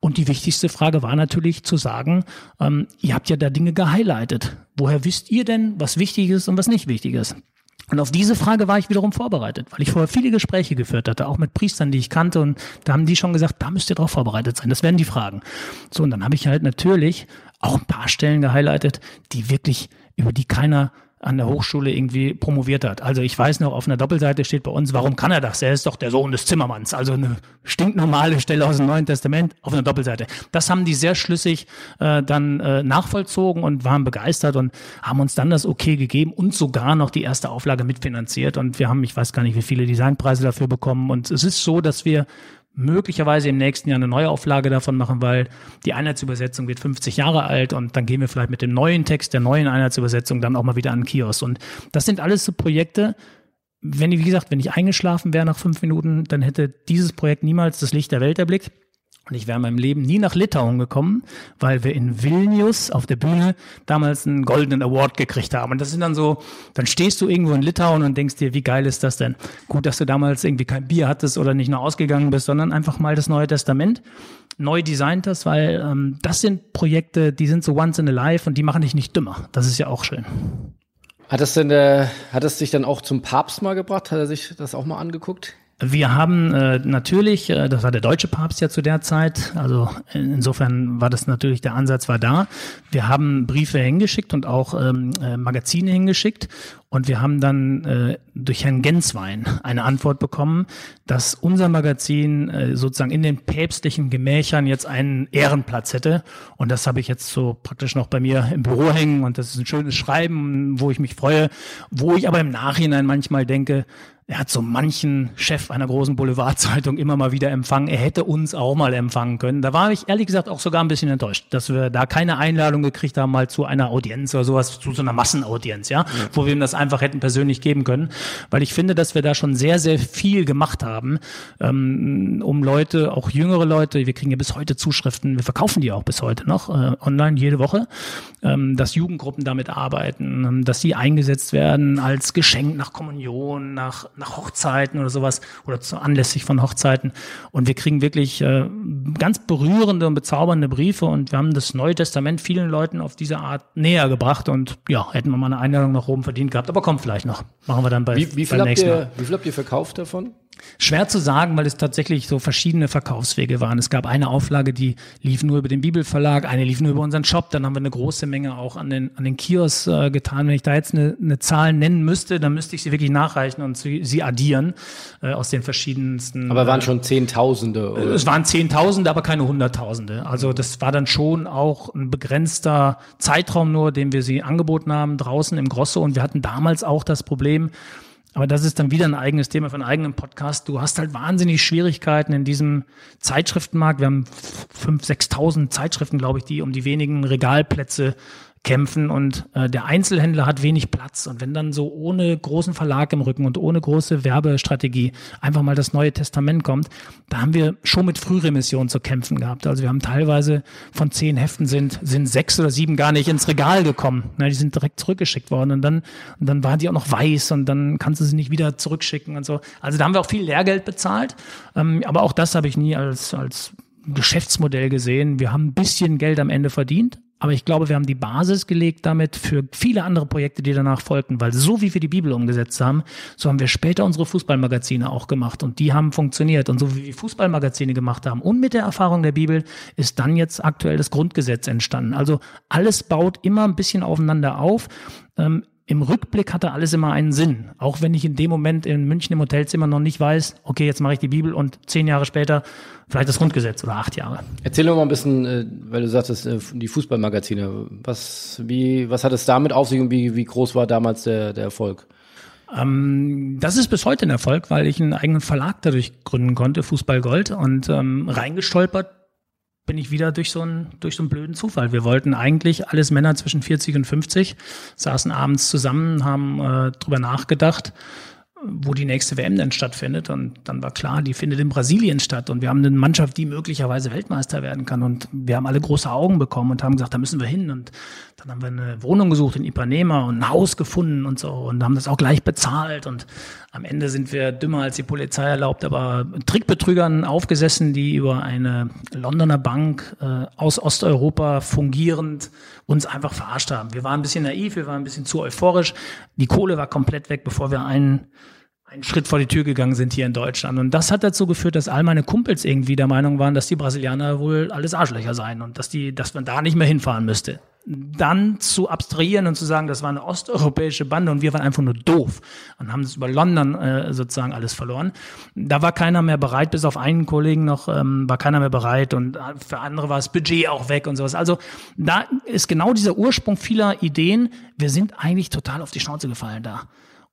Und die wichtigste Frage war natürlich zu sagen, ähm, ihr habt ja da Dinge gehighlightet. Woher wisst ihr denn, was wichtig ist und was nicht wichtig ist? Und auf diese Frage war ich wiederum vorbereitet, weil ich vorher viele Gespräche geführt hatte, auch mit Priestern, die ich kannte, und da haben die schon gesagt, da müsst ihr drauf vorbereitet sein. Das werden die Fragen. So, und dann habe ich halt natürlich auch ein paar Stellen gehighlightet, die wirklich, über die keiner an der Hochschule irgendwie promoviert hat. Also ich weiß noch, auf einer Doppelseite steht bei uns, warum kann er das? Er ist doch der Sohn des Zimmermanns. Also eine stinknormale Stelle aus dem Neuen Testament auf einer Doppelseite. Das haben die sehr schlüssig äh, dann äh, nachvollzogen und waren begeistert und haben uns dann das Okay gegeben und sogar noch die erste Auflage mitfinanziert. Und wir haben, ich weiß gar nicht, wie viele Designpreise dafür bekommen. Und es ist so, dass wir möglicherweise im nächsten Jahr eine Neuauflage davon machen, weil die Einheitsübersetzung wird 50 Jahre alt und dann gehen wir vielleicht mit dem neuen Text der neuen Einheitsübersetzung dann auch mal wieder an den Kiosk. Und das sind alles so Projekte, wenn, wie gesagt, wenn ich eingeschlafen wäre nach fünf Minuten, dann hätte dieses Projekt niemals das Licht der Welt erblickt. Und ich wäre in meinem Leben nie nach Litauen gekommen, weil wir in Vilnius auf der Bühne damals einen goldenen Award gekriegt haben. Und das sind dann so, dann stehst du irgendwo in Litauen und denkst dir, wie geil ist das denn? Gut, dass du damals irgendwie kein Bier hattest oder nicht nur ausgegangen bist, sondern einfach mal das Neue Testament neu designt hast, weil ähm, das sind Projekte, die sind so once in a life und die machen dich nicht dümmer. Das ist ja auch schön. Hat es denn der, hat es dich dann auch zum Papst mal gebracht? Hat er sich das auch mal angeguckt? Wir haben äh, natürlich, äh, das war der deutsche Papst ja zu der Zeit, also insofern war das natürlich, der Ansatz war da. Wir haben Briefe hingeschickt und auch ähm, äh, Magazine hingeschickt und wir haben dann äh, durch Herrn Genswein eine Antwort bekommen, dass unser Magazin äh, sozusagen in den päpstlichen Gemächern jetzt einen Ehrenplatz hätte. Und das habe ich jetzt so praktisch noch bei mir im Büro hängen und das ist ein schönes Schreiben, wo ich mich freue, wo ich aber im Nachhinein manchmal denke, er hat so manchen Chef einer großen Boulevardzeitung immer mal wieder empfangen. Er hätte uns auch mal empfangen können. Da war ich ehrlich gesagt auch sogar ein bisschen enttäuscht, dass wir da keine Einladung gekriegt haben, mal zu einer Audienz oder sowas, zu so einer Massenaudienz, ja, ja. wo wir ihm das einfach hätten persönlich geben können, weil ich finde, dass wir da schon sehr, sehr viel gemacht haben, ähm, um Leute, auch jüngere Leute, wir kriegen ja bis heute Zuschriften, wir verkaufen die auch bis heute noch äh, online jede Woche, ähm, dass Jugendgruppen damit arbeiten, ähm, dass sie eingesetzt werden als Geschenk nach Kommunion, nach, nach Hochzeiten oder sowas oder zu anlässlich von Hochzeiten. Und wir kriegen wirklich äh, ganz berührende und bezaubernde Briefe und wir haben das Neue Testament vielen Leuten auf diese Art näher gebracht und ja, hätten wir mal eine Einladung nach oben verdient gehabt, aber kommt vielleicht noch. Machen wir dann bei, wie, wie viel beim habt nächsten ihr, Mal. Wie viel habt ihr verkauft davon? Schwer zu sagen, weil es tatsächlich so verschiedene Verkaufswege waren. Es gab eine Auflage, die lief nur über den Bibelverlag, eine lief nur über unseren Shop, dann haben wir eine große Menge auch an den, an den Kios äh, getan. Wenn ich da jetzt eine, eine Zahl nennen müsste, dann müsste ich sie wirklich nachreichen und sie, sie addieren äh, aus den verschiedensten. Aber waren schon Zehntausende. Oder? Es waren Zehntausende, aber keine Hunderttausende. Also das war dann schon auch ein begrenzter Zeitraum nur, den wir sie angeboten haben, draußen im Grosso. Und wir hatten damals auch das Problem, aber das ist dann wieder ein eigenes Thema für einen eigenen Podcast. Du hast halt wahnsinnig Schwierigkeiten in diesem Zeitschriftenmarkt. Wir haben fünf, sechstausend Zeitschriften, glaube ich, die um die wenigen Regalplätze kämpfen und äh, der Einzelhändler hat wenig Platz. Und wenn dann so ohne großen Verlag im Rücken und ohne große Werbestrategie einfach mal das Neue Testament kommt, da haben wir schon mit Frühremission zu kämpfen gehabt. Also wir haben teilweise von zehn Heften sind, sind sechs oder sieben gar nicht ins Regal gekommen. Na, die sind direkt zurückgeschickt worden und dann, und dann waren die auch noch weiß und dann kannst du sie nicht wieder zurückschicken und so. Also da haben wir auch viel Lehrgeld bezahlt. Ähm, aber auch das habe ich nie als, als Geschäftsmodell gesehen. Wir haben ein bisschen Geld am Ende verdient, aber ich glaube, wir haben die Basis gelegt damit für viele andere Projekte, die danach folgten, weil so wie wir die Bibel umgesetzt haben, so haben wir später unsere Fußballmagazine auch gemacht und die haben funktioniert. Und so wie wir Fußballmagazine gemacht haben und mit der Erfahrung der Bibel ist dann jetzt aktuell das Grundgesetz entstanden. Also alles baut immer ein bisschen aufeinander auf. Ähm, im Rückblick hatte alles immer einen Sinn. Auch wenn ich in dem Moment in München im Hotelzimmer noch nicht weiß, okay, jetzt mache ich die Bibel und zehn Jahre später vielleicht das Grundgesetz oder acht Jahre. Erzähl doch mal ein bisschen, äh, weil du sagtest, äh, die Fußballmagazine. Was, wie, was hat es damit auf sich und wie, wie groß war damals der, der Erfolg? Ähm, das ist bis heute ein Erfolg, weil ich einen eigenen Verlag dadurch gründen konnte, Fußball Gold, und ähm, reingestolpert bin ich wieder durch so einen, durch so einen blöden Zufall. Wir wollten eigentlich alles Männer zwischen 40 und 50, saßen abends zusammen, haben äh, drüber nachgedacht, wo die nächste WM denn stattfindet. Und dann war klar, die findet in Brasilien statt. Und wir haben eine Mannschaft, die möglicherweise Weltmeister werden kann. Und wir haben alle große Augen bekommen und haben gesagt, da müssen wir hin. Und dann haben wir eine Wohnung gesucht in Ipanema und ein Haus gefunden und so und haben das auch gleich bezahlt. Und am Ende sind wir dümmer als die Polizei erlaubt, aber Trickbetrügern aufgesessen, die über eine Londoner Bank äh, aus Osteuropa fungierend uns einfach verarscht haben. Wir waren ein bisschen naiv, wir waren ein bisschen zu euphorisch. Die Kohle war komplett weg, bevor wir einen einen Schritt vor die Tür gegangen sind hier in Deutschland. Und das hat dazu geführt, dass all meine Kumpels irgendwie der Meinung waren, dass die Brasilianer wohl alles Arschlöcher seien und dass die, dass man da nicht mehr hinfahren müsste. Dann zu abstrahieren und zu sagen, das war eine osteuropäische Bande und wir waren einfach nur doof und haben es über London äh, sozusagen alles verloren. Da war keiner mehr bereit, bis auf einen Kollegen noch ähm, war keiner mehr bereit und für andere war das Budget auch weg und sowas. Also da ist genau dieser Ursprung vieler Ideen. Wir sind eigentlich total auf die Schnauze gefallen da.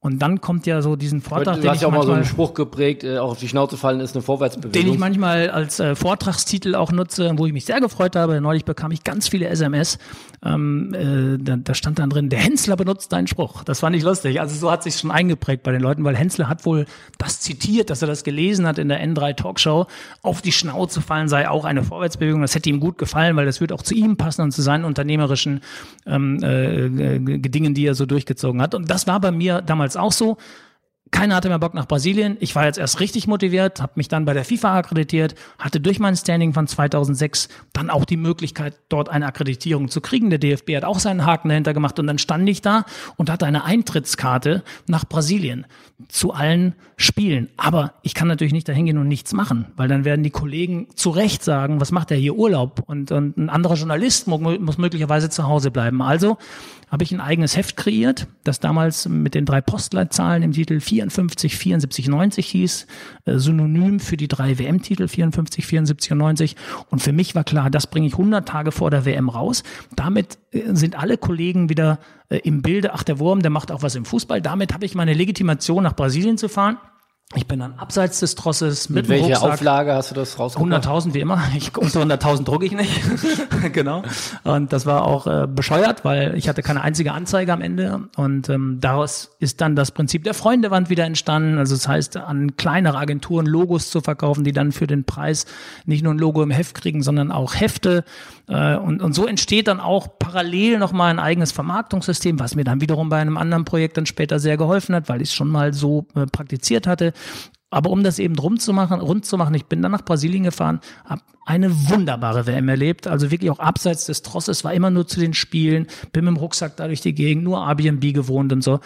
Und dann kommt ja so diesen Vortrag, den ich ja auch mal so manchmal, einen Spruch geprägt, äh, auch auf die Schnauze fallen ist eine Vorwärtsbewegung. den ich manchmal als äh, Vortragstitel auch nutze, wo ich mich sehr gefreut habe. Neulich bekam ich ganz viele SMS. Ähm, äh, da, da stand dann drin, der Hensler benutzt deinen Spruch. Das fand ich lustig. Also so hat sich schon eingeprägt bei den Leuten, weil Hensler hat wohl das zitiert, dass er das gelesen hat in der N3 Talkshow. Auf die Schnauze fallen sei auch eine Vorwärtsbewegung. Das hätte ihm gut gefallen, weil das wird auch zu ihm passen und zu seinen unternehmerischen ähm, äh, Dingen, die er so durchgezogen hat. Und das war bei mir damals auch so. Keiner hatte mehr Bock nach Brasilien. Ich war jetzt erst richtig motiviert, habe mich dann bei der FIFA akkreditiert, hatte durch mein Standing von 2006 dann auch die Möglichkeit, dort eine Akkreditierung zu kriegen. Der DFB hat auch seinen Haken dahinter gemacht und dann stand ich da und hatte eine Eintrittskarte nach Brasilien zu allen Spielen. Aber ich kann natürlich nicht dahin gehen und nichts machen, weil dann werden die Kollegen zu Recht sagen, was macht der hier Urlaub? Und, und ein anderer Journalist muss möglicherweise zu Hause bleiben. Also habe ich ein eigenes Heft kreiert, das damals mit den drei Postleitzahlen im Titel 54, 74, 90 hieß, äh, synonym für die drei WM-Titel 54, 74 und 90. Und für mich war klar, das bringe ich 100 Tage vor der WM raus. Damit äh, sind alle Kollegen wieder äh, im Bilde, ach der Wurm, der macht auch was im Fußball. Damit habe ich meine Legitimation nach Brasilien zu fahren Ich bin dann abseits des Trosses mit, mit welcher Rucksack. Auflage hast du das rausgebracht? 100.000 wie immer. Ich, unter 100.000 drucke ich nicht. <laughs> genau. Und das war auch äh, bescheuert, weil ich hatte keine einzige Anzeige am Ende. Und ähm, daraus ist dann das Prinzip der Freundewand wieder entstanden. Also das heißt, an kleinere Agenturen Logos zu verkaufen, die dann für den Preis nicht nur ein Logo im Heft kriegen, sondern auch Hefte. Äh, und, und so entsteht dann auch parallel nochmal ein eigenes Vermarktungssystem, was mir dann wiederum bei einem anderen Projekt dann später sehr geholfen hat, weil ich es schon mal so äh, praktiziert hatte. Aber um das eben rund zu machen, rund zu machen, ich bin dann nach Brasilien gefahren, habe eine wunderbare WM erlebt, also wirklich auch abseits des Trosses, war immer nur zu den Spielen, bin mit dem Rucksack da durch die Gegend, nur Airbnb gewohnt und so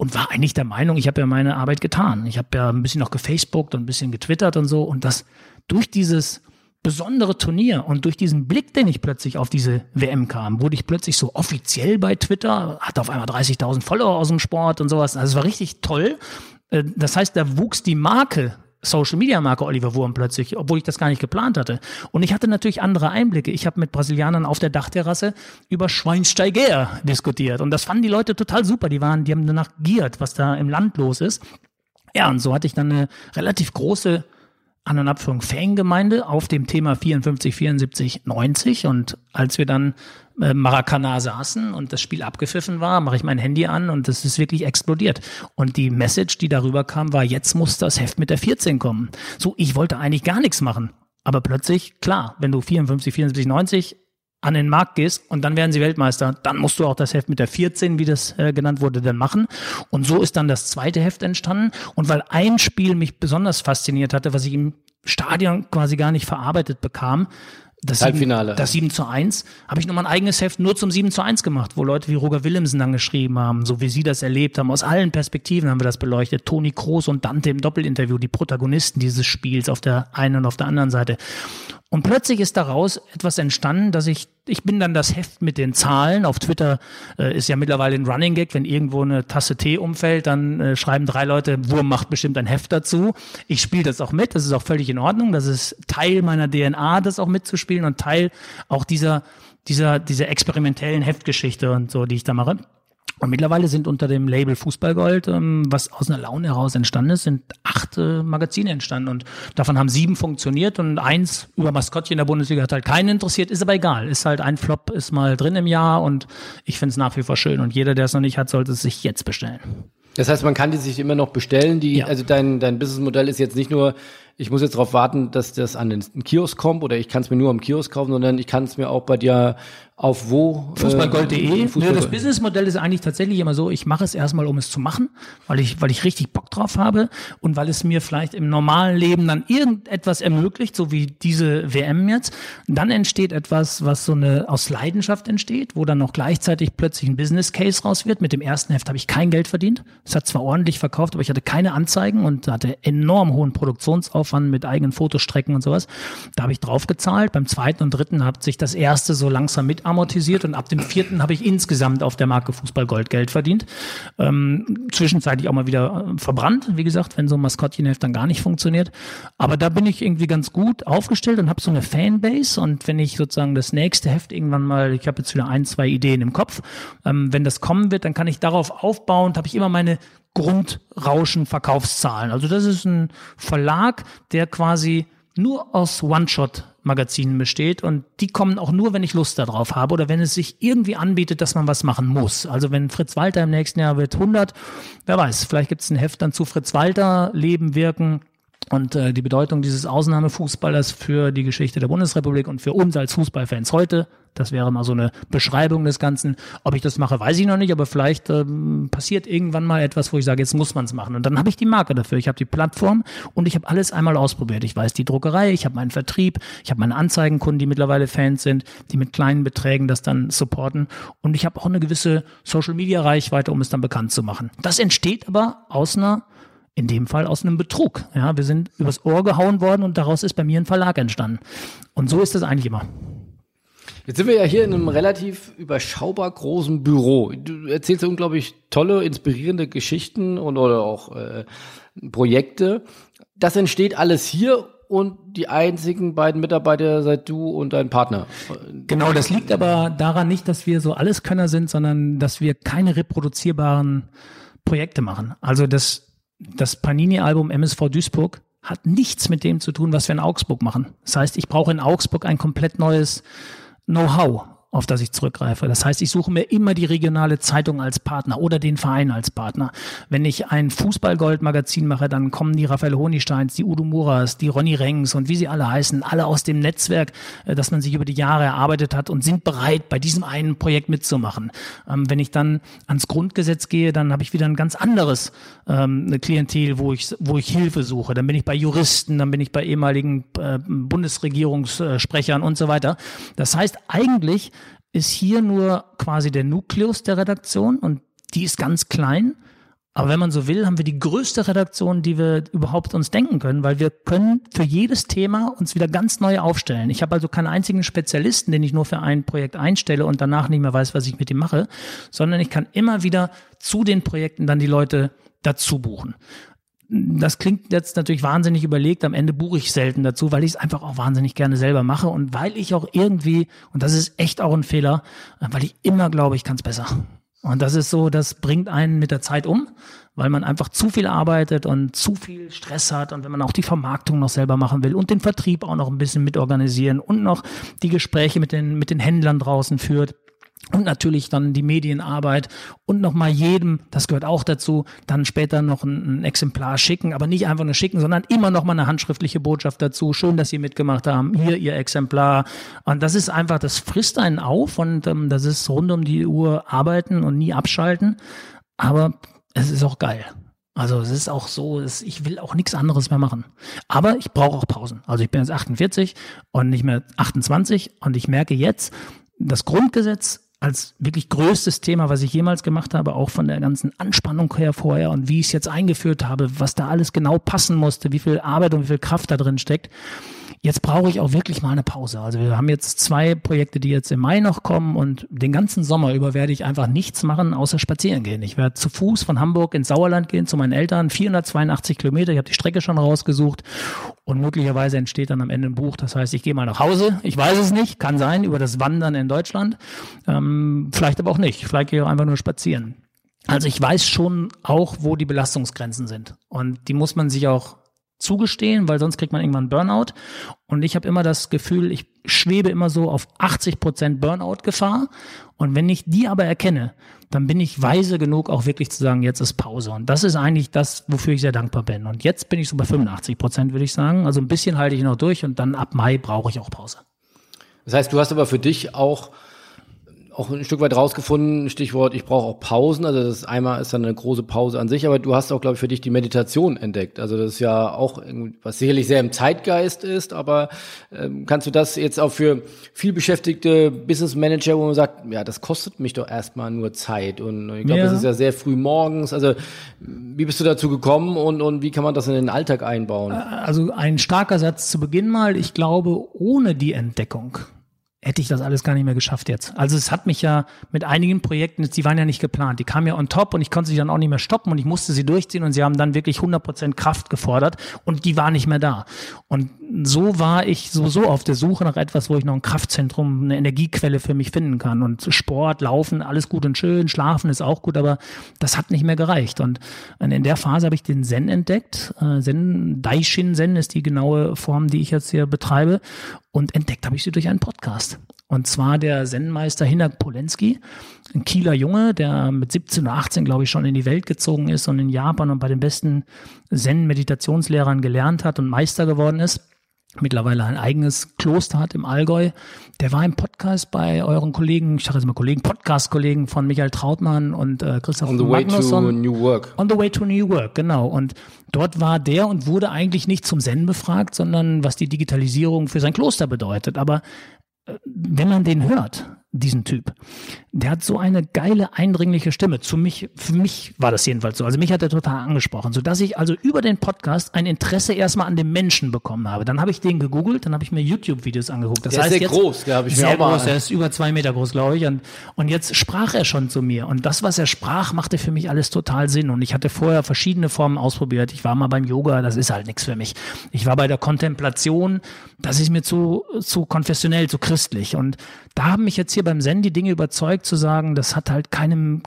und war eigentlich der Meinung, ich habe ja meine Arbeit getan. Ich habe ja ein bisschen noch gefacebookt und ein bisschen getwittert und so und das durch dieses besondere Turnier und durch diesen Blick, den ich plötzlich auf diese WM kam, wurde ich plötzlich so offiziell bei Twitter, hatte auf einmal 30.000 Follower aus dem Sport und sowas. Also es war richtig toll. Äh, das heißt, da wuchs die Marke Social Media Marke Oliver Wurm plötzlich, obwohl ich das gar nicht geplant hatte. Und ich hatte natürlich andere Einblicke. Ich habe mit Brasilianern auf der Dachterrasse über Schweinsteiger diskutiert und das fanden die Leute total super. Die waren, die haben danach giert, was da im Land los ist. Ja, und so hatte ich dann eine relativ große an und Abführung Fangemeinde auf dem Thema 54, 74, 90. Und als wir dann Maracana saßen und das Spiel abgepfiffen war, mache ich mein Handy an und es ist wirklich explodiert. Und die Message, die darüber kam, war, jetzt muss das Heft mit der 14 kommen. So, ich wollte eigentlich gar nichts machen. Aber plötzlich, klar, wenn du 54, 74, 90 an den Markt gehst und dann werden sie Weltmeister, dann musst du auch das Heft mit der 14, wie das äh, genannt wurde, dann machen. Und so ist dann das zweite Heft entstanden. Und weil ein Spiel mich besonders fasziniert hatte, was ich im Stadion quasi gar nicht verarbeitet bekam, das Halbfinale. 7, das 7 zu 1, habe ich nochmal ein eigenes Heft nur zum 7 zu 1 gemacht, wo Leute wie Roger Willemsen dann geschrieben haben, so wie sie das erlebt haben. Aus allen Perspektiven haben wir das beleuchtet. Toni Kroos und Dante im Doppelinterview, die Protagonisten dieses Spiels auf der einen und auf der anderen Seite. Und plötzlich ist daraus etwas entstanden, dass ich, ich bin dann das Heft mit den Zahlen. Auf Twitter äh, ist ja mittlerweile ein Running Gag, wenn irgendwo eine Tasse Tee umfällt, dann äh, schreiben drei Leute, Wurm macht bestimmt ein Heft dazu. Ich spiele das auch mit, das ist auch völlig in Ordnung. Das ist Teil meiner DNA, das auch mitzuspielen und Teil auch dieser, dieser, dieser experimentellen Heftgeschichte und so, die ich da mache. Und mittlerweile sind unter dem Label Fußballgold, ähm, was aus einer Laune heraus entstanden ist, sind acht äh, Magazine entstanden. Und davon haben sieben funktioniert und eins über Maskottchen in der Bundesliga hat halt keinen interessiert, ist aber egal. Ist halt ein Flop, ist mal drin im Jahr und ich finde es nach wie vor schön. Und jeder, der es noch nicht hat, sollte es sich jetzt bestellen. Das heißt, man kann die sich immer noch bestellen. Die, ja. Also dein, dein Businessmodell ist jetzt nicht nur, ich muss jetzt darauf warten, dass das an den Kiosk kommt oder ich kann es mir nur am Kiosk kaufen, sondern ich kann es mir auch bei dir auf wo? Fußballgold.de. Äh, Fußball das Businessmodell ist eigentlich tatsächlich immer so, ich mache es erstmal, um es zu machen, weil ich, weil ich richtig Bock drauf habe und weil es mir vielleicht im normalen Leben dann irgendetwas ermöglicht, so wie diese WM jetzt. Dann entsteht etwas, was so eine aus Leidenschaft entsteht, wo dann noch gleichzeitig plötzlich ein Business Case raus wird. Mit dem ersten Heft habe ich kein Geld verdient. Es hat zwar ordentlich verkauft, aber ich hatte keine Anzeigen und hatte enorm hohen Produktionsaufwand mit eigenen Fotostrecken und sowas. Da habe ich drauf gezahlt. Beim zweiten und dritten hat sich das erste so langsam mit amortisiert und ab dem vierten habe ich insgesamt auf der Marke Fußball Gold Geld verdient. Ähm, zwischenzeitlich auch mal wieder äh, verbrannt, wie gesagt, wenn so ein Maskottchenheft dann gar nicht funktioniert. Aber da bin ich irgendwie ganz gut aufgestellt und habe so eine Fanbase und wenn ich sozusagen das nächste Heft irgendwann mal, ich habe jetzt wieder ein, zwei Ideen im Kopf, ähm, wenn das kommen wird, dann kann ich darauf aufbauen, habe ich immer meine Grundrauschen Verkaufszahlen. Also das ist ein Verlag, der quasi nur aus One-Shot Magazinen besteht und die kommen auch nur, wenn ich Lust darauf habe oder wenn es sich irgendwie anbietet, dass man was machen muss. Also wenn Fritz Walter im nächsten Jahr wird 100, wer weiß, vielleicht gibt es ein Heft dann zu Fritz Walter, Leben, Wirken, und äh, die Bedeutung dieses Ausnahmefußballers für die Geschichte der Bundesrepublik und für uns als Fußballfans heute, das wäre mal so eine Beschreibung des Ganzen. Ob ich das mache, weiß ich noch nicht, aber vielleicht ähm, passiert irgendwann mal etwas, wo ich sage, jetzt muss man es machen. Und dann habe ich die Marke dafür. Ich habe die Plattform und ich habe alles einmal ausprobiert. Ich weiß die Druckerei, ich habe meinen Vertrieb, ich habe meine Anzeigenkunden, die mittlerweile Fans sind, die mit kleinen Beträgen das dann supporten. Und ich habe auch eine gewisse Social-Media-Reichweite, um es dann bekannt zu machen. Das entsteht aber aus einer in dem Fall aus einem Betrug. Ja, wir sind übers Ohr gehauen worden und daraus ist bei mir ein Verlag entstanden. Und so ist das eigentlich immer. Jetzt sind wir ja hier in einem relativ überschaubar großen Büro. Du erzählst unglaublich tolle, inspirierende Geschichten und oder auch äh, Projekte. Das entsteht alles hier und die einzigen beiden Mitarbeiter seid du und dein Partner. Genau, das liegt aber daran nicht, dass wir so Alleskönner sind, sondern dass wir keine reproduzierbaren Projekte machen. Also das das Panini-Album MSV Duisburg hat nichts mit dem zu tun, was wir in Augsburg machen. Das heißt, ich brauche in Augsburg ein komplett neues Know-how auf das ich zurückgreife. Das heißt, ich suche mir immer die regionale Zeitung als Partner oder den Verein als Partner. Wenn ich ein Fußballgold-Magazin mache, dann kommen die Raphael Honigsteins, die Udo Muras, die Ronny Rengs und wie sie alle heißen, alle aus dem Netzwerk, äh, das man sich über die Jahre erarbeitet hat und sind bereit, bei diesem einen Projekt mitzumachen. Ähm, wenn ich dann ans Grundgesetz gehe, dann habe ich wieder ein ganz anderes ähm, Klientel, wo ich, wo ich Hilfe suche. Dann bin ich bei Juristen, dann bin ich bei ehemaligen äh, Bundesregierungssprechern und so weiter. Das heißt, eigentlich ist hier nur quasi der Nukleus der Redaktion und die ist ganz klein. Aber wenn man so will, haben wir die größte Redaktion, die wir überhaupt uns denken können, weil wir können für jedes Thema uns wieder ganz neu aufstellen. Ich habe also keinen einzigen Spezialisten, den ich nur für ein Projekt einstelle und danach nicht mehr weiß, was ich mit ihm mache, sondern ich kann immer wieder zu den Projekten dann die Leute dazu buchen das klingt jetzt natürlich wahnsinnig überlegt. Am Ende buche ich selten dazu, weil ich es einfach auch wahnsinnig gerne selber mache und weil ich auch irgendwie, und das ist echt auch ein Fehler, weil ich immer glaube, ich kann es besser. Und das ist so, das bringt einen mit der Zeit um, weil man einfach zu viel arbeitet und zu viel Stress hat und wenn man auch die Vermarktung noch selber machen will und den Vertrieb auch noch ein bisschen mitorganisieren und noch die Gespräche mit den, mit den Händlern draußen führt, und natürlich dann die Medienarbeit und nochmal jedem, das gehört auch dazu, dann später noch ein, ein, Exemplar schicken, aber nicht einfach nur schicken, sondern immer nochmal eine handschriftliche Botschaft dazu. Schön, dass Sie mitgemacht haben. Hier Ihr Exemplar. Und das ist einfach, das frisst einen auf und ähm, das ist rund um die Uhr arbeiten und nie abschalten. Aber es ist auch geil. Also es ist auch so, es, ich will auch nichts anderes mehr machen. Aber ich brauche auch Pausen. Also ich bin jetzt 48 und nicht mehr 28 und ich merke jetzt, das Grundgesetz als wirklich größtes Thema, was ich jemals gemacht habe, auch von der ganzen Anspannung her vorher und wie ich es jetzt eingeführt habe, was da alles genau passen musste, wie viel Arbeit und wie viel Kraft da drin steckt jetzt brauche ich auch wirklich mal eine Pause. Also wir haben jetzt zwei Projekte, die jetzt im Mai noch kommen und den ganzen Sommer über werde ich einfach nichts machen, außer spazieren gehen. Ich werde zu Fuß von Hamburg ins Sauerland gehen zu meinen Eltern, 482 Kilometer. Ich habe die Strecke schon rausgesucht und möglicherweise entsteht dann am Ende ein Buch. Das heißt, ich gehe mal nach Hause. Ich weiß es nicht, kann sein, über das Wandern in Deutschland. Ähm, vielleicht aber auch nicht. Vielleicht gehe ich auch einfach nur spazieren. Also ich weiß schon auch, wo die Belastungsgrenzen sind. Und die muss man sich auch zugestehen, weil sonst kriegt man irgendwann Burnout. Und ich habe immer das Gefühl, ich schwebe immer so auf 80 Prozent Burnout-Gefahr. Und wenn ich die aber erkenne, dann bin ich weise genug, auch wirklich zu sagen, jetzt ist Pause. Und das ist eigentlich das, wofür ich sehr dankbar bin. Und jetzt bin ich so bei 85 Prozent, würde ich sagen. Also ein bisschen halte ich noch durch und dann ab Mai brauche ich auch Pause. Das heißt, du hast aber für dich auch auch ein Stück weit rausgefunden, Stichwort, ich brauche auch Pausen. Also das einmal ist dann eine große Pause an sich, aber du hast auch, glaube ich, für dich die Meditation entdeckt. Also das ist ja auch, was sicherlich sehr im Zeitgeist ist, aber ähm, kannst du das jetzt auch für viel beschäftigte Business Manager, wo man sagt, ja, das kostet mich doch erstmal nur Zeit. Und ich glaube, ja. das ist ja sehr früh morgens. Also wie bist du dazu gekommen und, und wie kann man das in den Alltag einbauen? Also ein starker Satz zu Beginn mal. Ich glaube, ohne die Entdeckung hätte ich das alles gar nicht mehr geschafft jetzt. Also es hat mich ja mit einigen Projekten, die waren ja nicht geplant, die kamen ja on top und ich konnte sie dann auch nicht mehr stoppen und ich musste sie durchziehen und sie haben dann wirklich 100% Kraft gefordert und die war nicht mehr da. Und so war ich sowieso auf der Suche nach etwas, wo ich noch ein Kraftzentrum, eine Energiequelle für mich finden kann und Sport, Laufen, alles gut und schön, Schlafen ist auch gut, aber das hat nicht mehr gereicht und in der Phase habe ich den Zen entdeckt. Äh, Zen, Daishin Zen ist die genaue Form, die ich jetzt hier betreibe und entdeckt habe ich sie durch einen Podcast. Und zwar der Zen-Meister Hinak Polenski, ein Kieler Junge, der mit 17 oder 18, glaube ich, schon in die Welt gezogen ist und in Japan und bei den besten Zen-Meditationslehrern gelernt hat und Meister geworden ist mittlerweile ein eigenes Kloster hat im Allgäu. Der war im Podcast bei euren Kollegen, ich sage jetzt mal Kollegen, Podcast-Kollegen von Michael Trautmann und äh, Christoph On the Magnusson. way to New Work. On the way to New Work, genau. Und dort war der und wurde eigentlich nicht zum Zen befragt, sondern was die Digitalisierung für sein Kloster bedeutet. Aber wenn man den hört, diesen Typ. Der hat so eine geile, eindringliche Stimme. Zu mich, für mich war das jedenfalls so. Also mich hat er total angesprochen, sodass ich also über den Podcast ein Interesse erstmal an dem Menschen bekommen habe. Dann habe ich den gegoogelt, dann habe ich mir YouTube-Videos angeguckt. Das der heißt ist sehr jetzt, groß, glaube ich. Sehr groß, er ist über zwei Meter groß, glaube ich. Und, und jetzt sprach er schon zu mir. Und das, was er sprach, machte für mich alles total Sinn. Und ich hatte vorher verschiedene Formen ausprobiert. Ich war mal beim Yoga, das ist halt nichts für mich. Ich war bei der Kontemplation, das ist mir zu, zu konfessionell, zu christlich. Und da haben mich jetzt hier beim Zen die Dinge überzeugt zu sagen, das hat halt keinem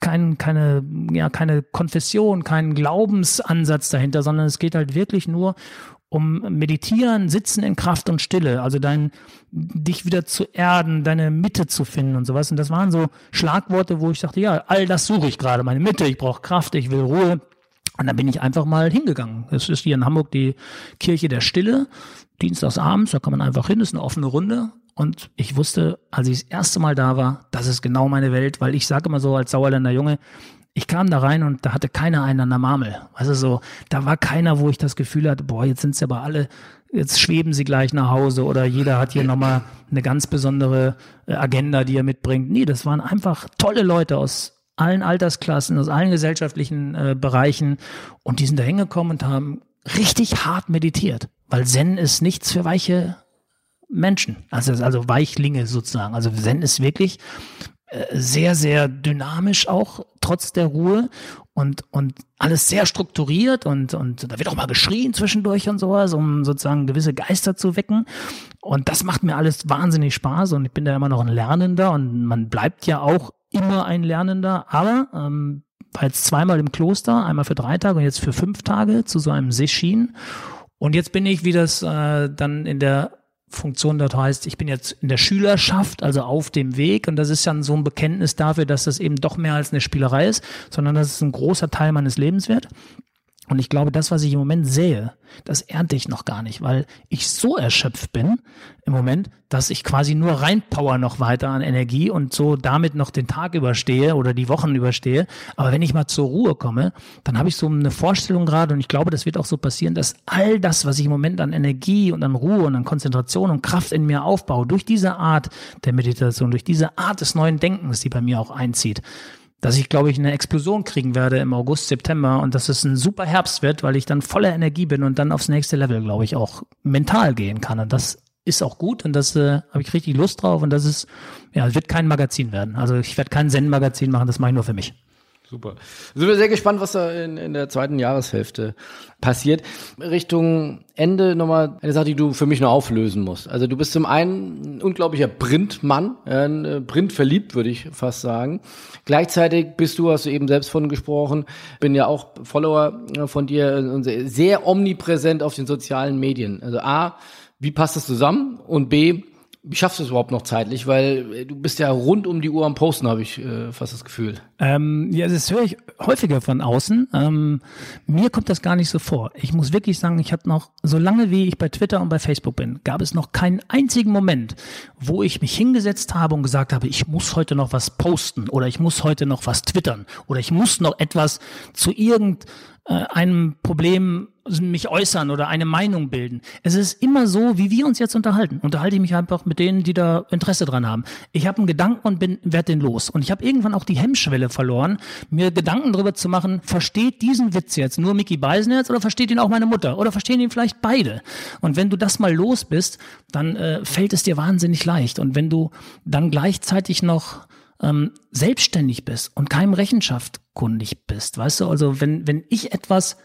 kein, keine, ja, keine Konfession, keinen Glaubensansatz dahinter, sondern es geht halt wirklich nur um Meditieren, Sitzen in Kraft und Stille, also dein, dich wieder zu erden, deine Mitte zu finden und sowas. Und das waren so Schlagworte, wo ich dachte, ja, all das suche ich gerade, meine Mitte, ich brauche Kraft, ich will Ruhe. Und dann bin ich einfach mal hingegangen. Es ist hier in Hamburg die Kirche der Stille, dienstags abends, da kann man einfach hin, ist eine offene Runde. Und ich wusste, als ich das erste Mal da war, das ist genau meine Welt, weil ich sage immer so als Sauerländer Junge, ich kam da rein und da hatte keiner einen an der Marmel. Also so, da war keiner, wo ich das Gefühl hatte, boah, jetzt sind sie aber alle, jetzt schweben sie gleich nach Hause oder jeder hat hier nochmal eine ganz besondere äh, Agenda, die er mitbringt. Nee, das waren einfach tolle Leute aus allen Altersklassen, aus allen gesellschaftlichen äh, Bereichen und die sind da hingekommen und haben richtig hart meditiert, weil Zen ist nichts für weiche Menschen, also, also Weichlinge sozusagen. Also Zen ist wirklich äh, sehr, sehr dynamisch auch, trotz der Ruhe und, und alles sehr strukturiert und, und da wird auch mal geschrien zwischendurch und sowas, um sozusagen gewisse Geister zu wecken. Und das macht mir alles wahnsinnig Spaß und ich bin da immer noch ein Lernender und man bleibt ja auch immer ein Lernender, aber ähm, war jetzt zweimal im Kloster, einmal für drei Tage und jetzt für fünf Tage zu so einem Session. Und jetzt bin ich, wie das äh, dann in der Funktion dort heißt, ich bin jetzt in der Schülerschaft, also auf dem Weg. Und das ist dann so ein Bekenntnis dafür, dass das eben doch mehr als eine Spielerei ist, sondern dass es ein großer Teil meines Lebens wird. Und ich glaube, das, was ich im Moment sehe, das ernte ich noch gar nicht, weil ich so erschöpft bin im Moment, dass ich quasi nur reinpower noch weiter an Energie und so damit noch den Tag überstehe oder die Wochen überstehe. Aber wenn ich mal zur Ruhe komme, dann habe ich so eine Vorstellung gerade und ich glaube, das wird auch so passieren, dass all das, was ich im Moment an Energie und an Ruhe und an Konzentration und Kraft in mir aufbaue, durch diese Art der Meditation, durch diese Art des neuen Denkens, die bei mir auch einzieht, dass ich, glaube ich, eine Explosion kriegen werde im August, September und dass es ein super Herbst wird, weil ich dann voller Energie bin und dann aufs nächste Level, glaube ich, auch mental gehen kann. Und das ist auch gut und das äh, habe ich richtig Lust drauf und das ist, ja, wird kein Magazin werden. Also ich werde kein Zen-Magazin machen, das mache ich nur für mich. Super. Sind wir sehr gespannt, was da in, in der zweiten Jahreshälfte passiert. Richtung Ende nochmal eine Sache, die du für mich noch auflösen musst. Also du bist zum einen ein unglaublicher Printmann, ein äh, Print verliebt, würde ich fast sagen. Gleichzeitig bist du, hast du eben selbst von gesprochen, bin ja auch Follower äh, von dir, sehr omnipräsent auf den sozialen Medien. Also A, wie passt das zusammen? Und B, wie schaffst du es überhaupt noch zeitlich? Weil äh, du bist ja rund um die Uhr am Posten, habe ich äh, fast das Gefühl. Ähm, ja, das höre ich häufiger von außen. Ähm, mir kommt das gar nicht so vor. Ich muss wirklich sagen, ich habe noch, so lange wie ich bei Twitter und bei Facebook bin, gab es noch keinen einzigen Moment, wo ich mich hingesetzt habe und gesagt habe, ich muss heute noch was posten oder ich muss heute noch was twittern oder ich muss noch etwas zu irgendeinem Problem mich äußern oder eine Meinung bilden. Es ist immer so, wie wir uns jetzt unterhalten. Unterhalte ich mich einfach mit denen, die da Interesse dran haben. Ich habe einen Gedanken und bin werd den los. Und ich habe irgendwann auch die Hemmschwelle verloren, mir Gedanken darüber zu machen, versteht diesen Witz jetzt nur Mickey Beisenherz oder versteht ihn auch meine Mutter oder verstehen ihn vielleicht beide? Und wenn du das mal los bist, dann äh, fällt es dir wahnsinnig leicht. Und wenn du dann gleichzeitig noch ähm, selbstständig bist und keinem Rechenschaft kundig bist, weißt du, also wenn, wenn ich etwas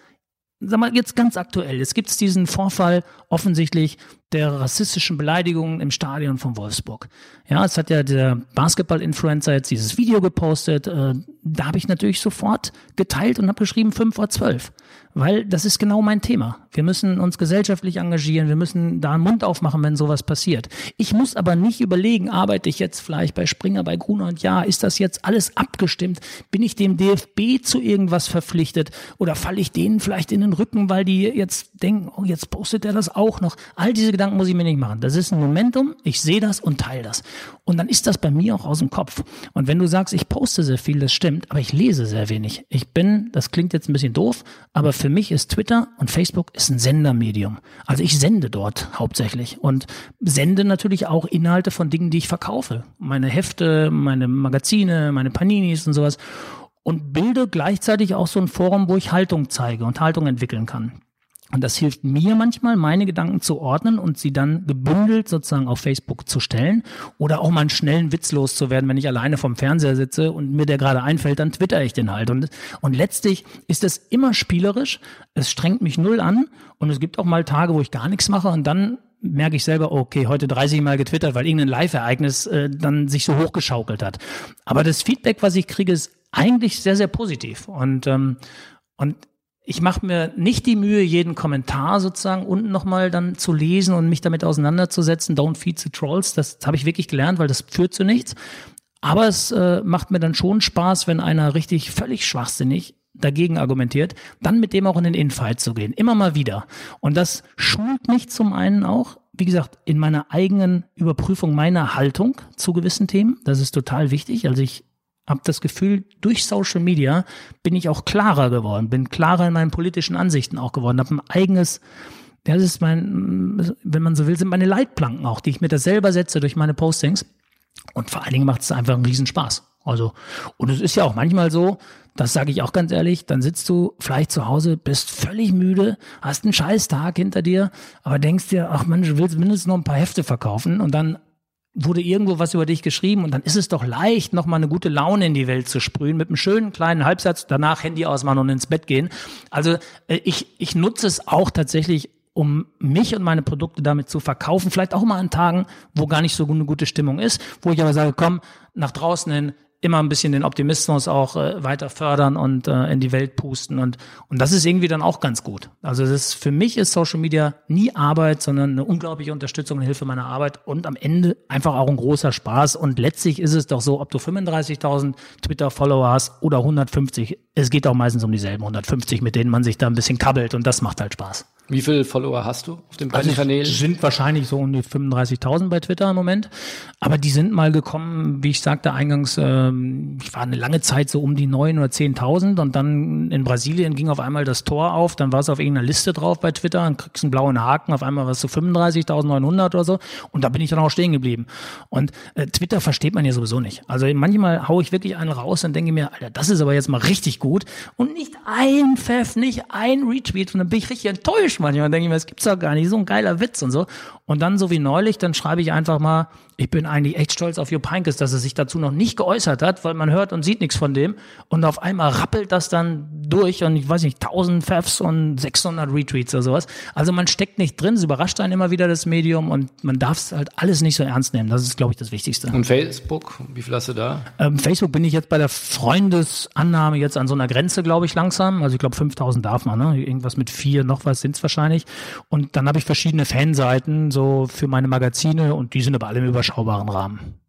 sag mal, jetzt ganz aktuell. Es gibt diesen Vorfall offensichtlich der rassistischen Beleidigungen im Stadion von Wolfsburg. Ja, es hat ja der Basketball-Influencer jetzt dieses Video gepostet. Äh, da habe ich natürlich sofort geteilt und habe geschrieben 5 vor 12. Weil das ist genau mein Thema. Wir müssen uns gesellschaftlich engagieren, wir müssen da einen Mund aufmachen, wenn sowas passiert. Ich muss aber nicht überlegen, arbeite ich jetzt vielleicht bei Springer, bei Gruner und Ja, ist das jetzt alles abgestimmt? Bin ich dem DFB zu irgendwas verpflichtet? Oder falle ich denen vielleicht in den Rücken, weil die jetzt denken, oh, jetzt postet er das auch noch. All diese Gedanken muss ich mir nicht machen. Das ist ein Momentum, ich sehe das und teile das. Und dann ist das bei mir auch aus dem Kopf. Und wenn du sagst, ich poste sehr viel, das stimmt, aber ich lese sehr wenig. Ich bin, das klingt jetzt ein bisschen doof, aber für mich ist Twitter und Facebook ist ein Sendermedium. Also ich sende dort hauptsächlich und sende natürlich auch Inhalte von Dingen, die ich verkaufe. Meine Hefte, meine Magazine, meine Paninis und sowas. Und bilde gleichzeitig auch so ein Forum, wo ich Haltung zeige und Haltung entwickeln kann. Und das hilft mir manchmal, meine Gedanken zu ordnen und sie dann gebündelt sozusagen auf Facebook zu stellen oder auch mal einen schnellen Witz loszuwerden, wenn ich alleine vom Fernseher sitze und mir der gerade einfällt, dann twitter ich den halt. Und, und letztlich ist es immer spielerisch, es strengt mich null an und es gibt auch mal Tage, wo ich gar nichts mache und dann merke ich selber, okay, heute 30 Mal getwittert, weil irgendein Live-Ereignis äh, dann sich so hochgeschaukelt hat. Aber das Feedback, was ich kriege, ist eigentlich sehr, sehr positiv. Und, ähm, und ich mache mir nicht die Mühe, jeden Kommentar sozusagen unten nochmal dann zu lesen und mich damit auseinanderzusetzen. Don't feed the trolls. Das habe ich wirklich gelernt, weil das führt zu nichts. Aber es äh, macht mir dann schon Spaß, wenn einer richtig völlig schwachsinnig dagegen argumentiert, dann mit dem auch in den Infight zu gehen. Immer mal wieder. Und das schult mich zum einen auch, wie gesagt, in meiner eigenen Überprüfung meiner Haltung zu gewissen Themen. Das ist total wichtig. Also ich habe das Gefühl, durch Social Media bin ich auch klarer geworden, bin klarer in meinen politischen Ansichten auch geworden, habe ein eigenes, das ist mein, wenn man so will, sind meine Leitplanken auch, die ich mir da selber setze durch meine Postings. Und vor allen Dingen macht es einfach einen Riesenspaß. Also, und es ist ja auch manchmal so, das sage ich auch ganz ehrlich, dann sitzt du vielleicht zu Hause, bist völlig müde, hast einen scheiß Tag hinter dir, aber denkst dir, ach Mensch, du willst mindestens noch ein paar Hefte verkaufen und dann wurde irgendwo was über dich geschrieben und dann ist es doch leicht, nochmal eine gute Laune in die Welt zu sprühen mit einem schönen kleinen Halbsatz, danach Handy ausmachen und ins Bett gehen. Also äh, ich, ich nutze es auch tatsächlich, um mich und meine Produkte damit zu verkaufen, vielleicht auch mal an Tagen, wo gar nicht so eine gute Stimmung ist, wo ich aber sage, komm, nach draußen hin, immer ein bisschen den Optimismus auch äh, weiter fördern und äh, in die Welt pusten und und das ist irgendwie dann auch ganz gut. Also das ist, für mich ist Social Media nie Arbeit, sondern eine unglaubliche Unterstützung und Hilfe meiner Arbeit und am Ende einfach auch ein großer Spaß und letztlich ist es doch so, ob du 35.000 Twitter Follower hast oder 150, es geht auch meistens um dieselben 150, mit denen man sich da ein bisschen kabbelt und das macht halt Spaß. Wie viele Follower hast du auf den beiden also Kanälen? sind wahrscheinlich so um die 35.000 bei Twitter im Moment. Aber die sind mal gekommen, wie ich sagte eingangs, ähm, ich war eine lange Zeit so um die 9.000 oder 10.000 und dann in Brasilien ging auf einmal das Tor auf, dann war es auf irgendeiner Liste drauf bei Twitter, dann kriegst du einen blauen Haken, auf einmal war es so 35.900 oder so und da bin ich dann auch stehen geblieben. Und äh, Twitter versteht man ja sowieso nicht. Also manchmal haue ich wirklich einen raus und denke mir, Alter, das ist aber jetzt mal richtig gut und nicht ein Pfeff, nicht ein Retweet und dann bin ich richtig enttäuscht manchmal. Denke ich mir, das gibt's doch gar nicht. So ein geiler Witz und so. Und dann, so wie neulich, dann schreibe ich einfach mal, ich bin eigentlich echt stolz auf Jupp Heynckes, dass er sich dazu noch nicht geäußert hat, weil man hört und sieht nichts von dem. Und auf einmal rappelt das dann durch und ich weiß nicht, 1000 Fefs und 600 Retweets oder sowas. Also man steckt nicht drin, es überrascht einen immer wieder das Medium und man darf es halt alles nicht so ernst nehmen. Das ist, glaube ich, das Wichtigste. Und Facebook, wie viel hast du da? Ähm, Facebook bin ich jetzt bei der Freundesannahme jetzt an so einer Grenze, glaube ich, langsam. Also ich glaube 5000 darf man, ne? Irgendwas mit vier, noch was sind's wahrscheinlich. Und dann habe ich verschiedene Fanseiten, so für meine Magazine und die sind aber alle im überschaubaren Rahmen.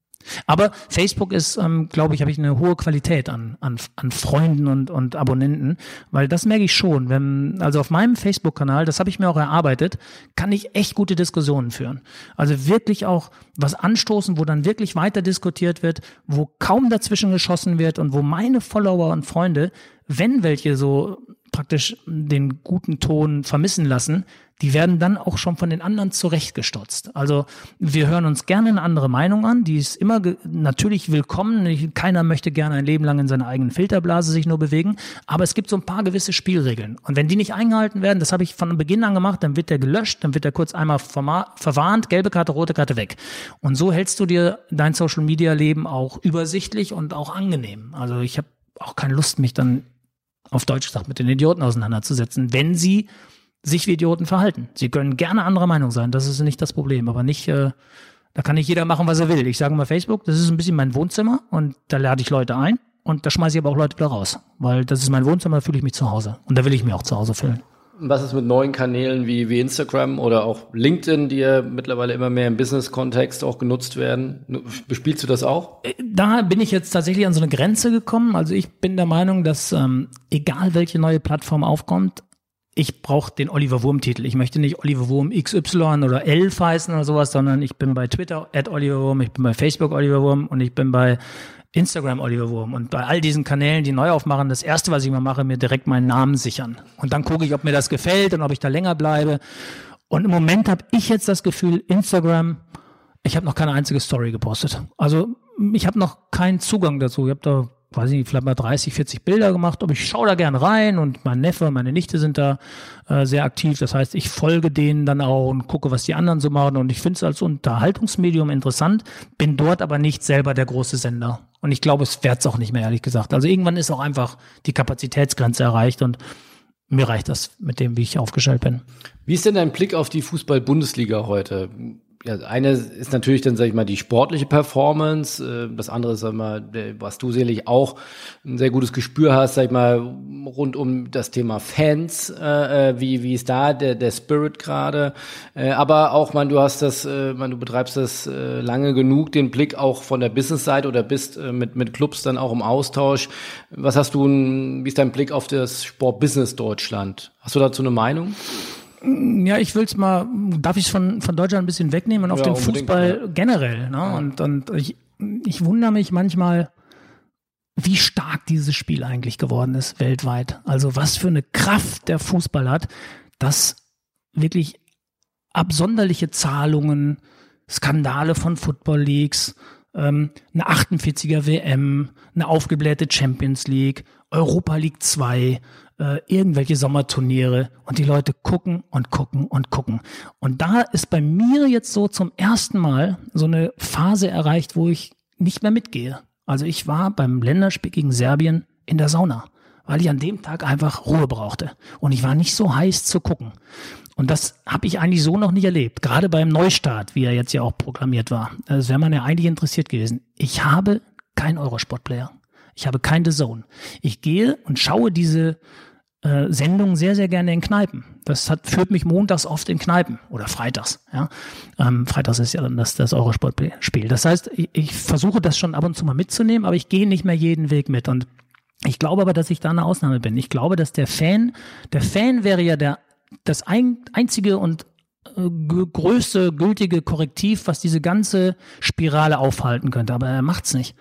Aber Facebook ist, ähm, glaube ich, habe ich eine hohe Qualität an, an, an Freunden und, und Abonnenten, weil das merke ich schon. Wenn, also auf meinem Facebook-Kanal, das habe ich mir auch erarbeitet, kann ich echt gute Diskussionen führen. Also wirklich auch was anstoßen, wo dann wirklich weiter diskutiert wird, wo kaum dazwischen geschossen wird und wo meine Follower und Freunde, wenn welche so praktisch den guten Ton vermissen lassen, die werden dann auch schon von den anderen zurechtgestutzt. Also wir hören uns gerne eine andere Meinung an, die ist immer natürlich willkommen. Keiner möchte gerne ein Leben lang in seiner eigenen Filterblase sich nur bewegen, aber es gibt so ein paar gewisse Spielregeln. Und wenn die nicht eingehalten werden, das habe ich von Beginn an gemacht, dann wird der gelöscht, dann wird der kurz einmal verwarnt, gelbe Karte, rote Karte weg. Und so hältst du dir dein Social Media Leben auch übersichtlich und auch angenehm. Also ich habe auch keine Lust, mich dann auf Deutsch gesagt, mit den Idioten auseinanderzusetzen, wenn sie sich wie Idioten verhalten. Sie können gerne anderer Meinung sein, das ist nicht das Problem, aber nicht, äh, da kann nicht jeder machen, was er will. Ich sage mal Facebook, das ist ein bisschen mein Wohnzimmer und da lade ich Leute ein und da schmeiße ich aber auch Leute wieder raus, weil das ist mein Wohnzimmer, da fühle ich mich zu Hause und da will ich mich auch zu Hause fühlen. Was ist mit neuen Kanälen wie, wie Instagram oder auch LinkedIn, die ja mittlerweile immer mehr im Business-Kontext auch genutzt werden? Bespielst du das auch? Äh, da bin ich jetzt tatsächlich an so eine Grenze gekommen. Also ich bin der Meinung, dass ähm, egal welche neue Plattform aufkommt, ich brauche den Oliver Wurm-Titel. Ich möchte nicht Oliver Wurm XY oder 11 heißen oder sowas, sondern ich bin bei Twitter at Oliver Wurm, ich bin bei Facebook Oliver Wurm und ich bin bei Instagram Oliver Wurm und bei all diesen Kanälen, die neu aufmachen, das erste, was ich mal mache, mir direkt meinen Namen sichern. Und dann gucke ich, ob mir das gefällt und ob ich da länger bleibe. Und im Moment habe ich jetzt das Gefühl, Instagram, ich habe noch keine einzige Story gepostet. Also ich habe noch keinen Zugang dazu. Ich habe da weiß ich nicht, vielleicht mal 30, 40 Bilder gemacht, aber ich schaue da gern rein und mein Neffe, meine Nichte sind da äh, sehr aktiv. Das heißt, ich folge denen dann auch und gucke, was die anderen so machen und ich finde es als Unterhaltungsmedium interessant, bin dort aber nicht selber der große Sender. Und ich glaube, es werde es auch nicht mehr, ehrlich gesagt. Also irgendwann ist auch einfach die Kapazitätsgrenze erreicht und mir reicht das mit dem, wie ich aufgestellt bin. Wie ist denn dein Blick auf die Fußball-Bundesliga heute? Ja, eine ist natürlich dann, sag ich mal, die sportliche Performance. Äh, das andere ist, sag ich mal, was du sicherlich auch ein sehr gutes Gespür hast, sag ich mal, rund um das Thema Fans, äh, äh wie, wie ist da der, der Spirit gerade. Äh, aber auch, man, du hast das, äh, man, du betreibst das äh, lange genug, den Blick auch von der Business-Seite oder bist äh, mit, mit Clubs dann auch im Austausch. Was hast du, wie ist dein Blick auf das Sport-Business Deutschland? Hast du dazu eine Meinung? Ja, ich will es mal, darf ich es von, von Deutschland ein bisschen wegnehmen und auf den Fußball ja. generell. Ne? Ja. Und, und ich, ich wundere mich manchmal, wie stark dieses Spiel eigentlich geworden ist weltweit. Also was für eine Kraft der Fußball hat, dass wirklich absonderliche Zahlungen, Skandale von Football Leagues, ähm, eine 48er WM, eine aufgeblähte Champions League, Europa League 2, äh, irgendwelche Sommerturniere und die Leute gucken und gucken und gucken. Und da ist bei mir jetzt so zum ersten Mal so eine Phase erreicht, wo ich nicht mehr mitgehe. Also ich war beim Länderspiel gegen Serbien in der Sauna, weil ich an dem Tag einfach Ruhe brauchte. Und ich war nicht so heiß zu gucken. Und das habe ich eigentlich so noch nicht erlebt. Gerade beim Neustart, wie er jetzt ja auch programmiert war. Das wäre man ja eigentlich interessiert gewesen. Ich habe keinen Eurosport-Player. Ich habe kein The Zone. Ich gehe und schaue diese äh, Sendungen sehr, sehr gerne in Kneipen. Das hat, führt mich montags oft in Kneipen oder freitags. Ja? Ähm, freitags ist ja dann das, das Eurosport-Spiel. Das heißt, ich, ich versuche das schon ab und zu mal mitzunehmen, aber ich gehe nicht mehr jeden Weg mit. Und ich glaube aber, dass ich da eine Ausnahme bin. Ich glaube, dass der Fan, der Fan wäre ja der, das ein, einzige und größte gültige Korrektiv, was diese ganze Spirale aufhalten könnte. Aber er macht's nicht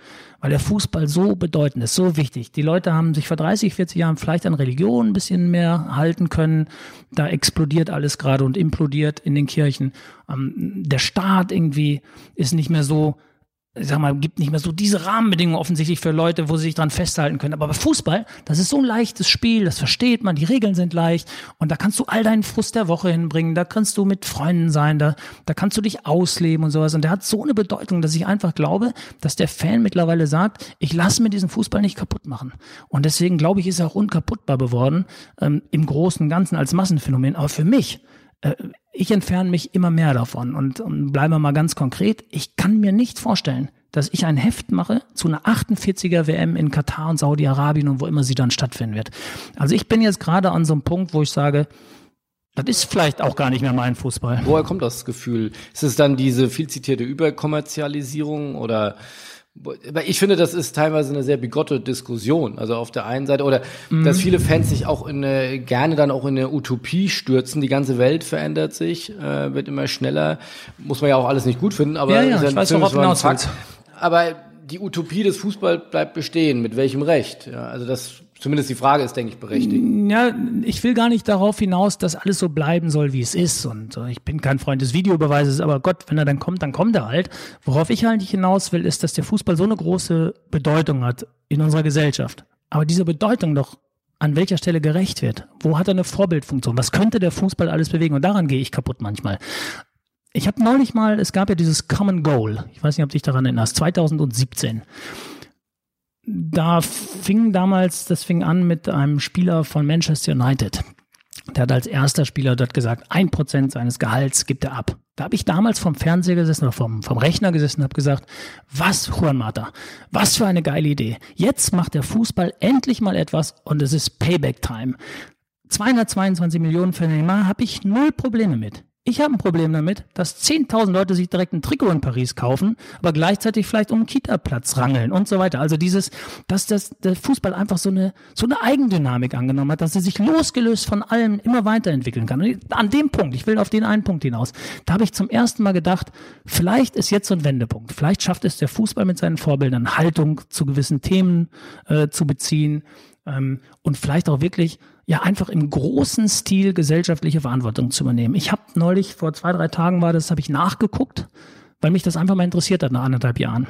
weil der Fußball so bedeutend ist, so wichtig. Die Leute haben sich vor 30, 40 Jahren vielleicht an Religion ein bisschen mehr halten können. Da explodiert alles gerade und implodiert in den Kirchen. Ähm, der Staat irgendwie ist nicht mehr so ich sag mal, gibt nicht mehr so diese Rahmenbedingungen offensichtlich für Leute, wo sie sich dran festhalten können. Aber bei Fußball, das ist so ein leichtes Spiel, das versteht man, die Regeln sind leicht und da kannst du all deinen Frust der Woche hinbringen, da kannst du mit Freunden sein, da, da kannst du dich ausleben und sowas. Und der hat so eine Bedeutung, dass ich einfach glaube, dass der Fan mittlerweile sagt, ich lasse mir diesen Fußball nicht kaputt machen. Und deswegen glaube ich, ist er auch unkaputtbar geworden, ähm, im Großen und Ganzen als Massenphänomen. Aber für mich, äh, ich entferne mich immer mehr davon. Und, und bleiben wir mal ganz konkret, ich kann mir nicht vorstellen, dass ich ein Heft mache zu einer 48er WM in Katar und Saudi-Arabien und wo immer sie dann stattfinden wird. Also ich bin jetzt gerade an so einem Punkt, wo ich sage, das ist vielleicht auch gar nicht mehr mein Fußball. Woher kommt das Gefühl? Ist es dann diese viel zitierte Überkommerzialisierung oder aber ich finde, das ist teilweise eine sehr bigotte Diskussion. Also auf der einen Seite, oder mm. dass viele Fans sich auch in eine, gerne dann auch in eine Utopie stürzen. Die ganze Welt verändert sich, äh, wird immer schneller. Muss man ja auch alles nicht gut finden, aber ja, ja, ich weiß, worauf Fakt. Aber die Utopie des Fußballs bleibt bestehen. Mit welchem Recht? Ja, also das Zumindest die Frage ist, denke ich, berechtigt. Ja, ich will gar nicht darauf hinaus, dass alles so bleiben soll, wie es ist. Und äh, ich bin kein Freund des Videobeweises, aber Gott, wenn er dann kommt, dann kommt er halt. Worauf ich eigentlich hinaus will, ist, dass der Fußball so eine große Bedeutung hat in unserer Gesellschaft. Aber diese Bedeutung doch an welcher Stelle gerecht wird. Wo hat er eine Vorbildfunktion? Was könnte der Fußball alles bewegen? Und daran gehe ich kaputt manchmal. Ich habe neulich mal, es gab ja dieses Common Goal. Ich weiß nicht, ob du dich daran erinnerst, 2017 da fing damals, das fing an mit einem Spieler von Manchester United. Der hat als erster Spieler dort gesagt, ein Prozent seines Gehalts gibt er ab. Da habe ich damals vom Fernseher gesessen oder vom, vom Rechner gesessen und habe gesagt, was, Juan Mata, was für eine geile Idee. Jetzt macht der Fußball endlich mal etwas und es ist Payback-Time. 222 Millionen für Neymar habe ich null Probleme mit. Ich habe ein Problem damit, dass 10.000 Leute sich direkt ein Trikot in Paris kaufen, aber gleichzeitig vielleicht um einen Kita-Platz rangeln und so weiter. Also dieses, dass das, der Fußball einfach so eine, so eine Eigendynamik angenommen hat, dass er sich losgelöst von allem immer weiterentwickeln kann. Und an dem Punkt, ich will auf den einen Punkt hinaus, da habe ich zum ersten Mal gedacht, vielleicht ist jetzt so ein Wendepunkt. Vielleicht schafft es der Fußball mit seinen Vorbildern, Haltung zu gewissen Themen äh, zu beziehen ähm, und vielleicht auch wirklich ja einfach im großen Stil gesellschaftliche Verantwortung zu übernehmen. Ich habe neulich, vor zwei, drei Tagen war das, habe ich nachgeguckt, weil mich das einfach mal interessiert hat nach anderthalb Jahren.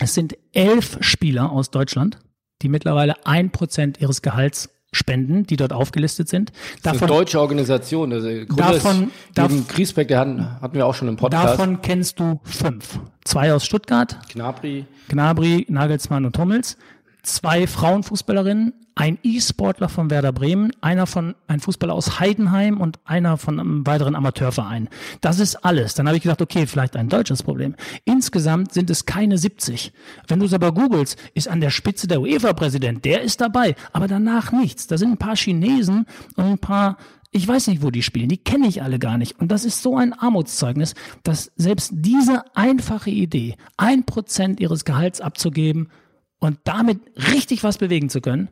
Es sind elf Spieler aus Deutschland, die mittlerweile ein Prozent ihres Gehalts spenden, die dort aufgelistet sind. Davon, das eine deutsche Organisation. Also davon, davon Griesbeck, der hatten, hatten wir auch schon im Podcast. Davon kennst du fünf. Zwei aus Stuttgart. Gnabry. Gnabry, Nagelsmann und Hummels. Zwei Frauenfußballerinnen, ein E-Sportler von Werder Bremen, einer von ein Fußballer aus Heidenheim und einer von einem weiteren Amateurverein. Das ist alles. Dann habe ich gedacht, okay, vielleicht ein deutsches Problem. Insgesamt sind es keine 70. Wenn du es aber googelst, ist an der Spitze der UEFA-Präsident, der ist dabei, aber danach nichts. Da sind ein paar Chinesen und ein paar ich weiß nicht, wo die spielen. Die kenne ich alle gar nicht. Und das ist so ein Armutszeugnis, dass selbst diese einfache Idee, ein Prozent ihres Gehalts abzugeben und damit richtig was bewegen zu können,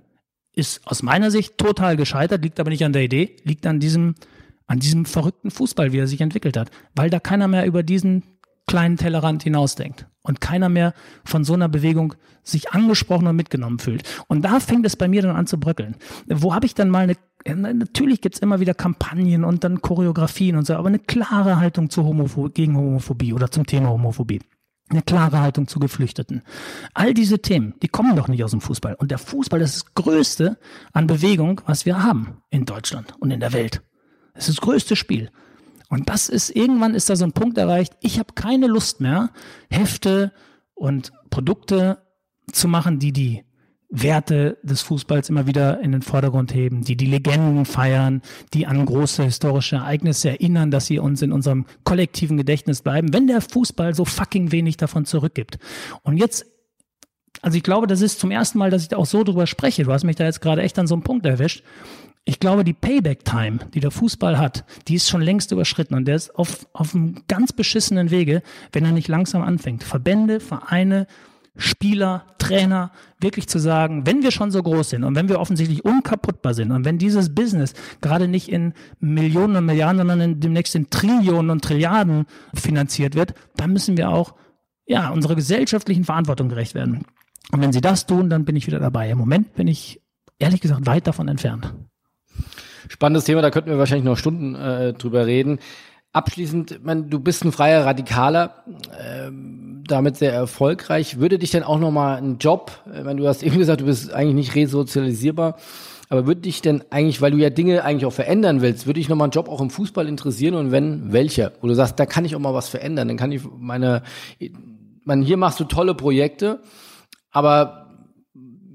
ist aus meiner Sicht total gescheitert, liegt aber nicht an der Idee, liegt an diesem, an diesem verrückten Fußball, wie er sich entwickelt hat, weil da keiner mehr über diesen kleinen Tellerrand hinausdenkt und keiner mehr von so einer Bewegung sich angesprochen und mitgenommen fühlt. Und da fängt es bei mir dann an zu bröckeln. Wo habe ich dann mal eine, natürlich gibt's immer wieder Kampagnen und dann Choreografien und so, aber eine klare Haltung zu Homopho gegen Homophobie oder zum Thema Homophobie eine klare Haltung zu Geflüchteten. All diese Themen, die kommen doch nicht aus dem Fußball. Und der Fußball ist das Größte an Bewegung, was wir haben in Deutschland und in der Welt. Es ist das größte Spiel. Und das ist, irgendwann ist da so ein Punkt erreicht, ich habe keine Lust mehr, Hefte und Produkte zu machen, die die Werte des Fußballs immer wieder in den Vordergrund heben, die die Legenden feiern, die an große historische Ereignisse erinnern, dass sie uns in unserem kollektiven Gedächtnis bleiben, wenn der Fußball so fucking wenig davon zurückgibt. Und jetzt, also ich glaube, das ist zum ersten Mal, dass ich da auch so drüber spreche. Du hast mich da jetzt gerade echt an so einem Punkt erwischt. Ich glaube, die Payback-Time, die der Fußball hat, die ist schon längst überschritten und der ist auf, auf einem ganz beschissenen Wege, wenn er nicht langsam anfängt. Verbände, Vereine, Spieler, Trainer, wirklich zu sagen, wenn wir schon so groß sind und wenn wir offensichtlich unkaputtbar sind und wenn dieses Business gerade nicht in Millionen und Milliarden, sondern in, demnächst in Trillionen und Trilliarden finanziert wird, dann müssen wir auch ja, unserer gesellschaftlichen Verantwortung gerecht werden. Und wenn sie das tun, dann bin ich wieder dabei. Im Moment bin ich ehrlich gesagt weit davon entfernt. Spannendes Thema, da könnten wir wahrscheinlich noch Stunden äh, drüber reden. Abschließend, man, du bist ein freier Radikaler, ähm, damit sehr erfolgreich. Würde dich denn auch nochmal ein Job, äh, wenn du hast eben gesagt, du bist eigentlich nicht resozialisierbar, aber würde dich denn eigentlich, weil du ja Dinge eigentlich auch verändern willst, würde dich nochmal ein Job auch im Fußball interessieren und wenn, welcher? Wo du sagst, da kann ich auch mal was verändern, dann kann ich meine, man, hier machst du tolle Projekte, aber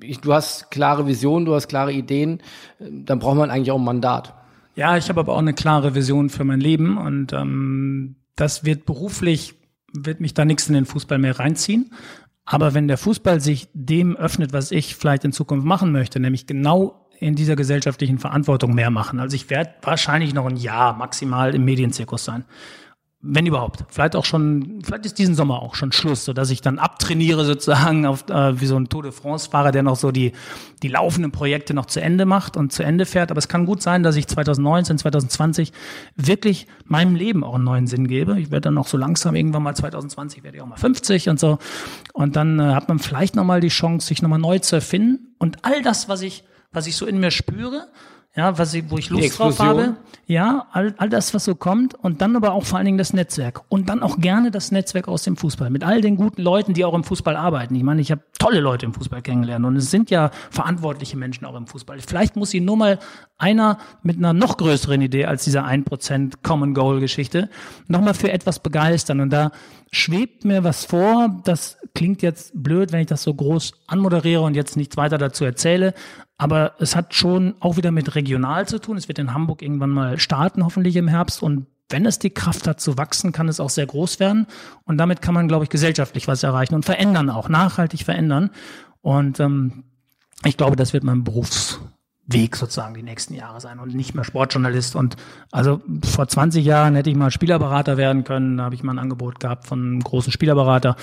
ich, du hast klare Visionen, du hast klare Ideen, dann braucht man eigentlich auch ein Mandat. Ja, ich habe aber auch eine klare Vision für mein Leben und ähm, das wird beruflich, wird mich da nichts in den Fußball mehr reinziehen. Aber wenn der Fußball sich dem öffnet, was ich vielleicht in Zukunft machen möchte, nämlich genau in dieser gesellschaftlichen Verantwortung mehr machen. Also ich werde wahrscheinlich noch ein Jahr maximal im Medienzirkus sein wenn überhaupt. Vielleicht auch schon, vielleicht ist diesen Sommer auch schon Schluss, so dass ich dann abtrainiere sozusagen auf äh, wie so ein Tour de France Fahrer, der noch so die die laufenden Projekte noch zu Ende macht und zu Ende fährt. Aber es kann gut sein, dass ich 2019, 2020 wirklich meinem Leben auch einen neuen Sinn gebe. Ich werde dann noch so langsam irgendwann mal 2020 werde ich auch mal 50 und so. Und dann äh, hat man vielleicht noch mal die Chance, sich noch mal neu zu erfinden und all das, was ich was ich so in mir spüre, ja, was ich, wo ich Lust drauf habe. Ja, all, all das, was so kommt. Und dann aber auch vor allen Dingen das Netzwerk. Und dann auch gerne das Netzwerk aus dem Fußball. Mit all den guten Leuten, die auch im Fußball arbeiten. Ich meine, ich habe tolle Leute im Fußball kennengelernt. Und es sind ja verantwortliche Menschen auch im Fußball. Vielleicht muss sie nur mal einer mit einer noch größeren Idee als dieser 1% Common Goal Geschichte nochmal für etwas begeistern. Und da schwebt mir was vor, das klingt jetzt blöd, wenn ich das so groß anmoderiere und jetzt nichts weiter dazu erzähle, aber es hat schon auch wieder mit regional zu tun. Es wird in Hamburg irgendwann mal starten, hoffentlich im Herbst. Und wenn es die Kraft hat zu wachsen, kann es auch sehr groß werden. Und damit kann man, glaube ich, gesellschaftlich was erreichen und verändern auch, nachhaltig verändern. Und ähm, ich glaube, das wird mein Berufs Weg sozusagen die nächsten Jahre sein und nicht mehr Sportjournalist. Und also vor 20 Jahren hätte ich mal Spielerberater werden können. Da habe ich mal ein Angebot gehabt von einem großen Spielerberater.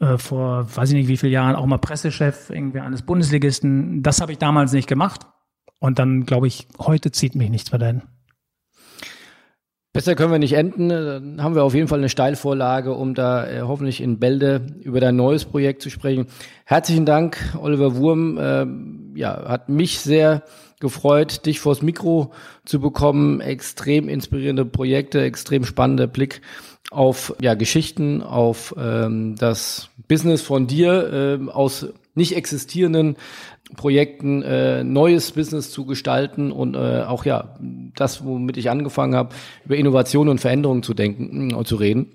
Äh, vor weiß ich nicht wie viele Jahren auch mal Pressechef irgendwie eines Bundesligisten. Das habe ich damals nicht gemacht. Und dann glaube ich, heute zieht mich nichts mehr dahin. Besser können wir nicht enden. Dann haben wir auf jeden Fall eine Steilvorlage, um da äh, hoffentlich in Bälde über dein neues Projekt zu sprechen. Herzlichen Dank, Oliver Wurm. Äh, ja, hat mich sehr gefreut, dich vors Mikro zu bekommen. Extrem inspirierende Projekte, extrem spannender Blick auf ja, Geschichten, auf ähm, das Business von dir, äh, aus nicht existierenden Projekten äh, neues Business zu gestalten und äh, auch ja das, womit ich angefangen habe, über Innovation und Veränderung zu denken und zu reden.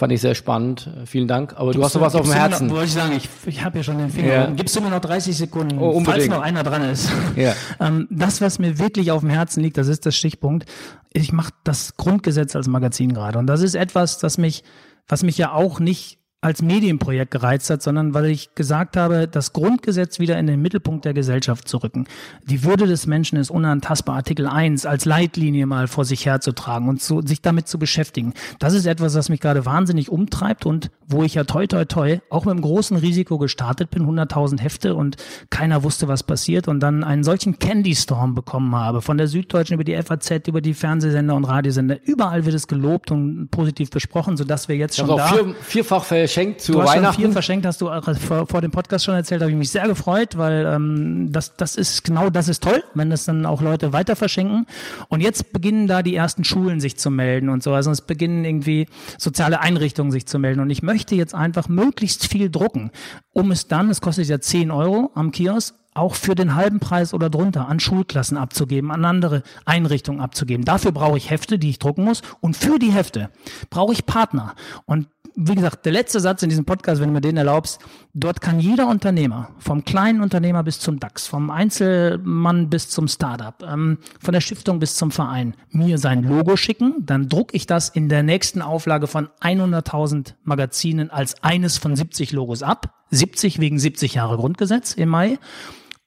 Fand ich sehr spannend. Vielen Dank. Aber du hast noch was auf dem Herzen. Noch, wollte ich sagen, ich, ich habe ja schon den Finger. Ja. Gibst du mir noch 30 Sekunden, oh, falls noch einer dran ist. Ja. ähm, das, was mir wirklich auf dem Herzen liegt, das ist das Stichpunkt. Ich mache das Grundgesetz als Magazin gerade. Und das ist etwas, das mich, was mich ja auch nicht als Medienprojekt gereizt hat, sondern weil ich gesagt habe, das Grundgesetz wieder in den Mittelpunkt der Gesellschaft zu rücken. Die Würde des Menschen ist unantastbar, Artikel 1 als Leitlinie mal vor sich herzutragen und zu, sich damit zu beschäftigen. Das ist etwas, was mich gerade wahnsinnig umtreibt und wo ich ja toi toi toi auch mit einem großen Risiko gestartet bin, 100.000 Hefte und keiner wusste, was passiert und dann einen solchen Candy Storm bekommen habe, von der Süddeutschen über die FAZ, über die Fernsehsender und Radiosender. Überall wird es gelobt und positiv besprochen, sodass wir jetzt schon da... Vier, vierfach verschenkt zu du Weihnachten. Hast schon viel verschenkt, hast du vor, vor dem Podcast schon erzählt, habe ich mich sehr gefreut, weil ähm, das, das ist genau das ist toll, wenn das dann auch Leute weiter verschenken. Und jetzt beginnen da die ersten Schulen sich zu melden und so. Also es beginnen irgendwie soziale Einrichtungen sich zu melden. Und ich möchte jetzt einfach möglichst viel drucken, um es dann, es kostet ja 10 Euro am Kiosk, auch für den halben Preis oder drunter an Schulklassen abzugeben, an andere Einrichtungen abzugeben. Dafür brauche ich Hefte, die ich drucken muss. Und für die Hefte brauche ich Partner. Und wie gesagt, der letzte Satz in diesem Podcast, wenn du mir den erlaubst, dort kann jeder Unternehmer, vom kleinen Unternehmer bis zum DAX, vom Einzelmann bis zum Startup, ähm, von der Stiftung bis zum Verein, mir sein Logo schicken, dann druck ich das in der nächsten Auflage von 100.000 Magazinen als eines von 70 Logos ab. 70 wegen 70 Jahre Grundgesetz im Mai.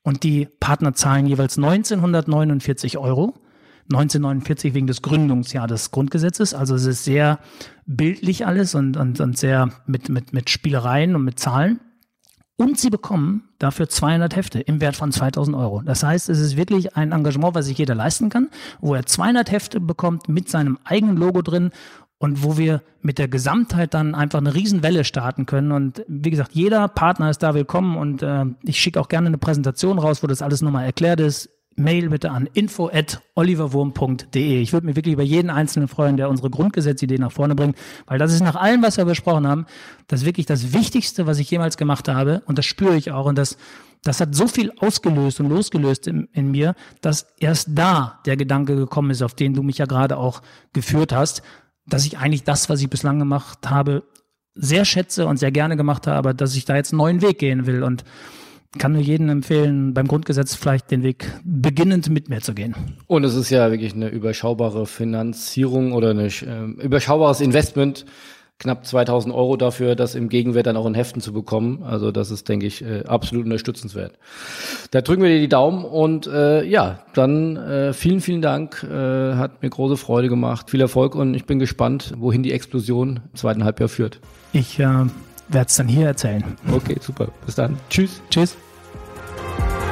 Und die Partner zahlen jeweils 1949 Euro. 1949 wegen des Gründungsjahr des Grundgesetzes. Also es ist sehr bildlich alles und, und, und sehr mit, mit, mit Spielereien und mit Zahlen. Und sie bekommen dafür 200 Hefte im Wert von 2000 Euro. Das heißt, es ist wirklich ein Engagement, was sich jeder leisten kann, wo er 200 Hefte bekommt mit seinem eigenen Logo drin und wo wir mit der Gesamtheit dann einfach eine Riesenwelle starten können. Und wie gesagt, jeder Partner ist da willkommen und äh, ich schicke auch gerne eine Präsentation raus, wo das alles nochmal erklärt ist. Mail bitte an info at oliverwurm.de. Ich würde mich wirklich über jeden Einzelnen freuen, der unsere Grundgesetzidee nach vorne bringt, weil das ist nach allem, was wir besprochen haben, das wirklich das Wichtigste, was ich jemals gemacht habe. Und das spüre ich auch. Und das, das hat so viel ausgelöst und losgelöst in, in mir, dass erst da der Gedanke gekommen ist, auf den du mich ja gerade auch geführt hast, dass ich eigentlich das, was ich bislang gemacht habe, sehr schätze und sehr gerne gemacht habe, dass ich da jetzt einen neuen Weg gehen will. Und kann nur jedem empfehlen, beim Grundgesetz vielleicht den Weg beginnend mit mir zu gehen. Und es ist ja wirklich eine überschaubare Finanzierung oder ein äh, überschaubares Investment. Knapp 2000 Euro dafür, das im Gegenwert dann auch in Heften zu bekommen. Also das ist, denke ich, äh, absolut unterstützenswert. Da drücken wir dir die Daumen und äh, ja, dann äh, vielen, vielen Dank. Äh, hat mir große Freude gemacht. Viel Erfolg und ich bin gespannt, wohin die Explosion im zweiten Halbjahr führt. Ich äh, werde es dann hier erzählen. Okay, super. Bis dann. Tschüss. Tschüss. Bye.